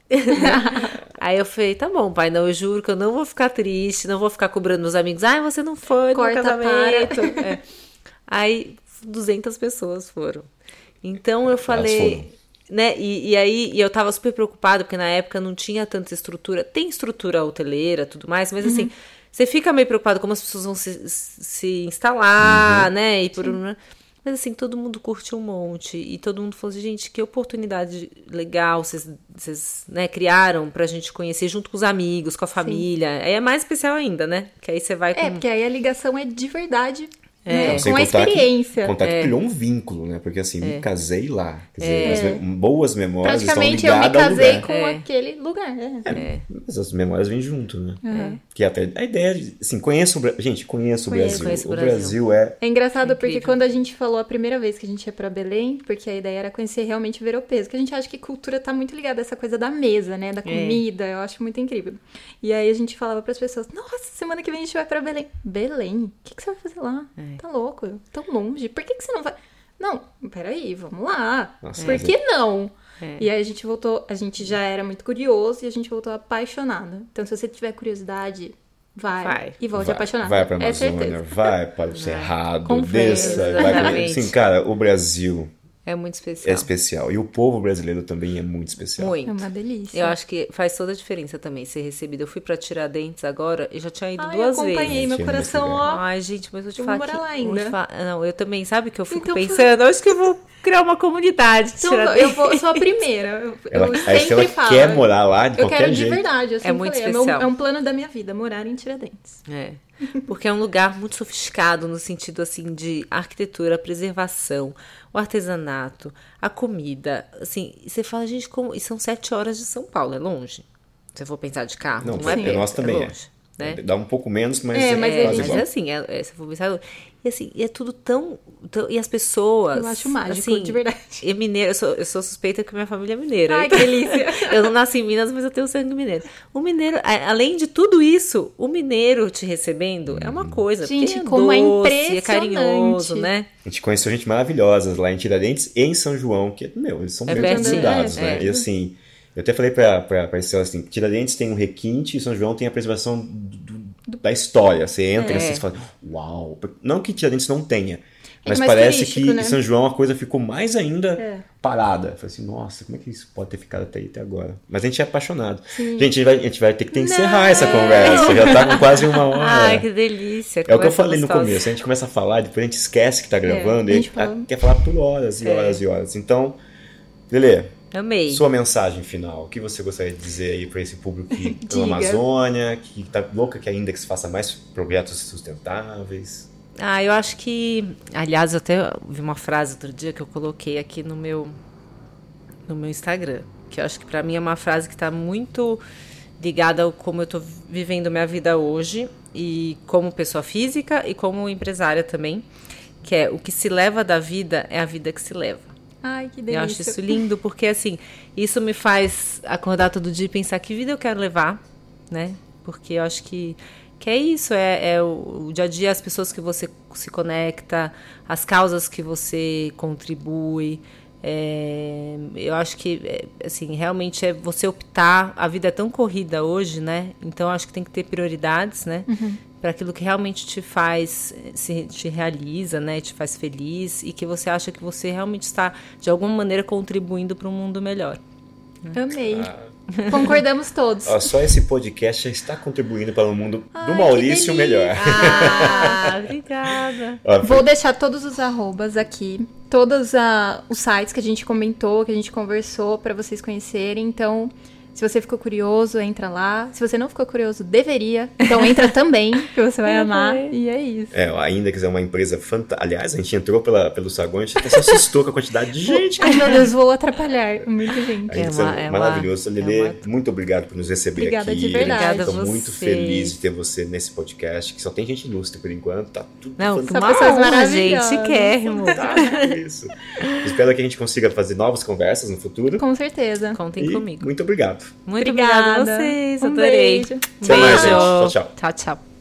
*laughs* Aí eu falei, tá bom, pai, não, eu juro que eu não vou ficar triste, não vou ficar cobrando meus amigos, ah, você não foi Corta no casamento. É. Aí 200 pessoas foram. Então eu falei, né? E, e aí e eu tava super preocupada, porque na época não tinha tanta estrutura. Tem estrutura hoteleira, tudo mais, mas assim, você fica meio preocupado como as pessoas vão se, se instalar, né? E por um- Mas assim, todo mundo curte um monte. E todo mundo falou assim, gente, que oportunidade legal vocês, vocês né, criaram pra gente conhecer junto com os amigos, com a família. Aí é mais especial ainda, né? Que aí você vai com. É, porque aí a ligação é de verdade É. né, Sem com a contar que- experiência. Contar que É. criou um vínculo, né? Porque assim, me casei lá. Quer dizer, as me- boas memórias estão Praticamente eu me ligadas casei com É. aquele lugar. É. Mas as memórias vêm junto, né? É. Que até a ideia de, assim, conheça o Brasil. Gente, conheça o Conheço, Brasil. conheço o o Brasil. Brasil é É engraçado porque quando a gente falou a primeira vez que a gente ia pra Belém, porque a ideia era conhecer realmente o Veropeso, que a gente acha que cultura tá muito ligada a essa coisa da mesa, né, da comida, eu acho muito incrível. E aí a gente falava pras pessoas: "Nossa, semana que vem a gente vai pra Belém". Belém? O que, que você vai fazer lá? Tá louco? Tão longe. Por que, que você não vai? Não, peraí, vamos lá. Nossa, Por que não? É. E aí a gente voltou, a gente já era muito curioso e a gente voltou apaixonado. Então, se você tiver curiosidade, vai, Vai. e volte vai, apaixonado. vai pra é Amazônia, certeza. vai para o Cerrado, Conversa. desça. Vai pra... Exatamente. Assim, cara, o Brasil É muito é especial. especial. E o povo brasileiro também é muito especial. Muito. É uma delícia. Eu acho que faz toda a diferença também ser recebido. Eu fui pra Tiradentes agora e já tinha ido Ai, duas eu acompanhei, vezes. meu coração, ó. Ai, gente, mas eu te Eu falo vou morar que- lá ainda. falar- Não, eu também, sabe que eu fico Então, pensando, acho que eu vou criar uma comunidade de Então, Tiradentes. eu vou, sou a primeira. Eu, Ela, eu sempre Estela falo. quer morar lá de Eu qualquer quero de jeito. verdade. Eu sempre muito falei, é, meu- especial. é um plano da minha vida, morar em Tiradentes. É. Porque é um lugar muito sofisticado no sentido assim de arquitetura, preservação, o artesanato, a comida. Assim, e você fala, gente, como. E são sete horas de São Paulo, é longe. Se eu for pensar de carro, Não, não, é perto, nós também é. longe, né? Dá um pouco menos, mas É, é, mas É, mas igual. é assim, é, é, se eu for pensar. E assim, e é tudo tão, tão- E as pessoas. Eu acho mágico, assim, de verdade. E mineiro, eu sou, eu sou suspeita que minha família é mineira. Ai, que delícia. *laughs* eu não nasci em Minas, mas eu tenho sangue mineiro. O mineiro, além de tudo isso, o mineiro te recebendo é uma coisa. Gente, é como é doce, é carinhoso, impressionante. né? A gente conheceu gente maravilhosa lá em Tiradentes e em São João, que, meu, eles são É pertinho, grudados, é, né? é. E assim, eu até falei pra, pra, pra Estela assim, Tiradentes tem um requinte e São João tem a preservação do- do- da história. Você entra É. assim, você fala, uau. Não que Tiradentes não tenha, mas mais parece que né? em São João a coisa ficou mais ainda É. parada. Eu falei assim, nossa, como é que isso pode ter ficado até aí até agora? Mas a gente é apaixonado. Gente, a gente vai, a gente vai ter que ter que encerrar essa conversa. Já tá com quase uma *laughs* hora. Ai, que delícia. É o que eu falei no gostosa. começo, a gente começa a falar, depois a gente esquece que tá gravando a e a gente gente fala. quer falar por horas e horas e horas. Então, Lelê, Amei. sua mensagem final, o que você gostaria de dizer aí para esse público que *laughs* pela Amazônia, que tá louca que ainda que se faça mais projetos sustentáveis? Ah, eu acho que. Aliás, eu até vi uma frase outro dia que eu coloquei aqui no meu, no meu Instagram. Que eu acho que pra mim é uma frase que tá muito ligada ao como eu tô vivendo minha vida hoje. E como pessoa física e como empresária também. Que é o que se leva da vida é a vida que se leva. Ai, que Eu delícia. acho isso lindo, porque assim, isso me faz acordar todo dia e pensar que vida eu quero levar, né? Porque eu acho que, que é isso, é, é o, o dia a dia, as pessoas que você se conecta, as causas que você contribui. É, eu acho que, é, assim, realmente é você optar. A vida é tão corrida hoje, né? Então acho que tem que ter prioridades, né? Para aquilo que realmente te faz, se te realiza, né? Te faz feliz e que você acha que você realmente está, de alguma maneira, contribuindo para um mundo melhor. Amei. Concordamos todos. Ó, só esse podcast já está contribuindo para um mundo Ai, do Maurício melhor. Ah, *laughs* obrigada. Ó, Vou deixar todos os arrobas aqui, todos ah, os sites que a gente comentou, que a gente conversou, pra vocês conhecerem. Então, se você ficou curioso, entra lá. Se você não ficou curioso, deveria. Então, entra também, *laughs* que você vai amar. E é isso. É, ainda que é uma empresa fantástica. Aliás, a gente entrou pela, pelo saguão, a gente até se assustou com a quantidade de gente. Ai, meu Deus, vou atrapalhar muita gente. A gente É uma- é é uma- maravilhoso. Lelê, é uma- muito obrigado por nos receber Obrigada aqui. de verdade. Obrigada Estou muito feliz de ter você nesse podcast, que só tem gente ilustre por enquanto. Tá tudo Não, fantástico. uma pessoas maravilhosas. gente, quérrimo. isso. Espero que a gente consiga fazer novas conversas no futuro. Com certeza. Contem E comigo. Muito obrigado. Muito Obrigada. obrigada a vocês, Um adorei. beijo. Beijo. Tchau, tchau. Tchau, tchau.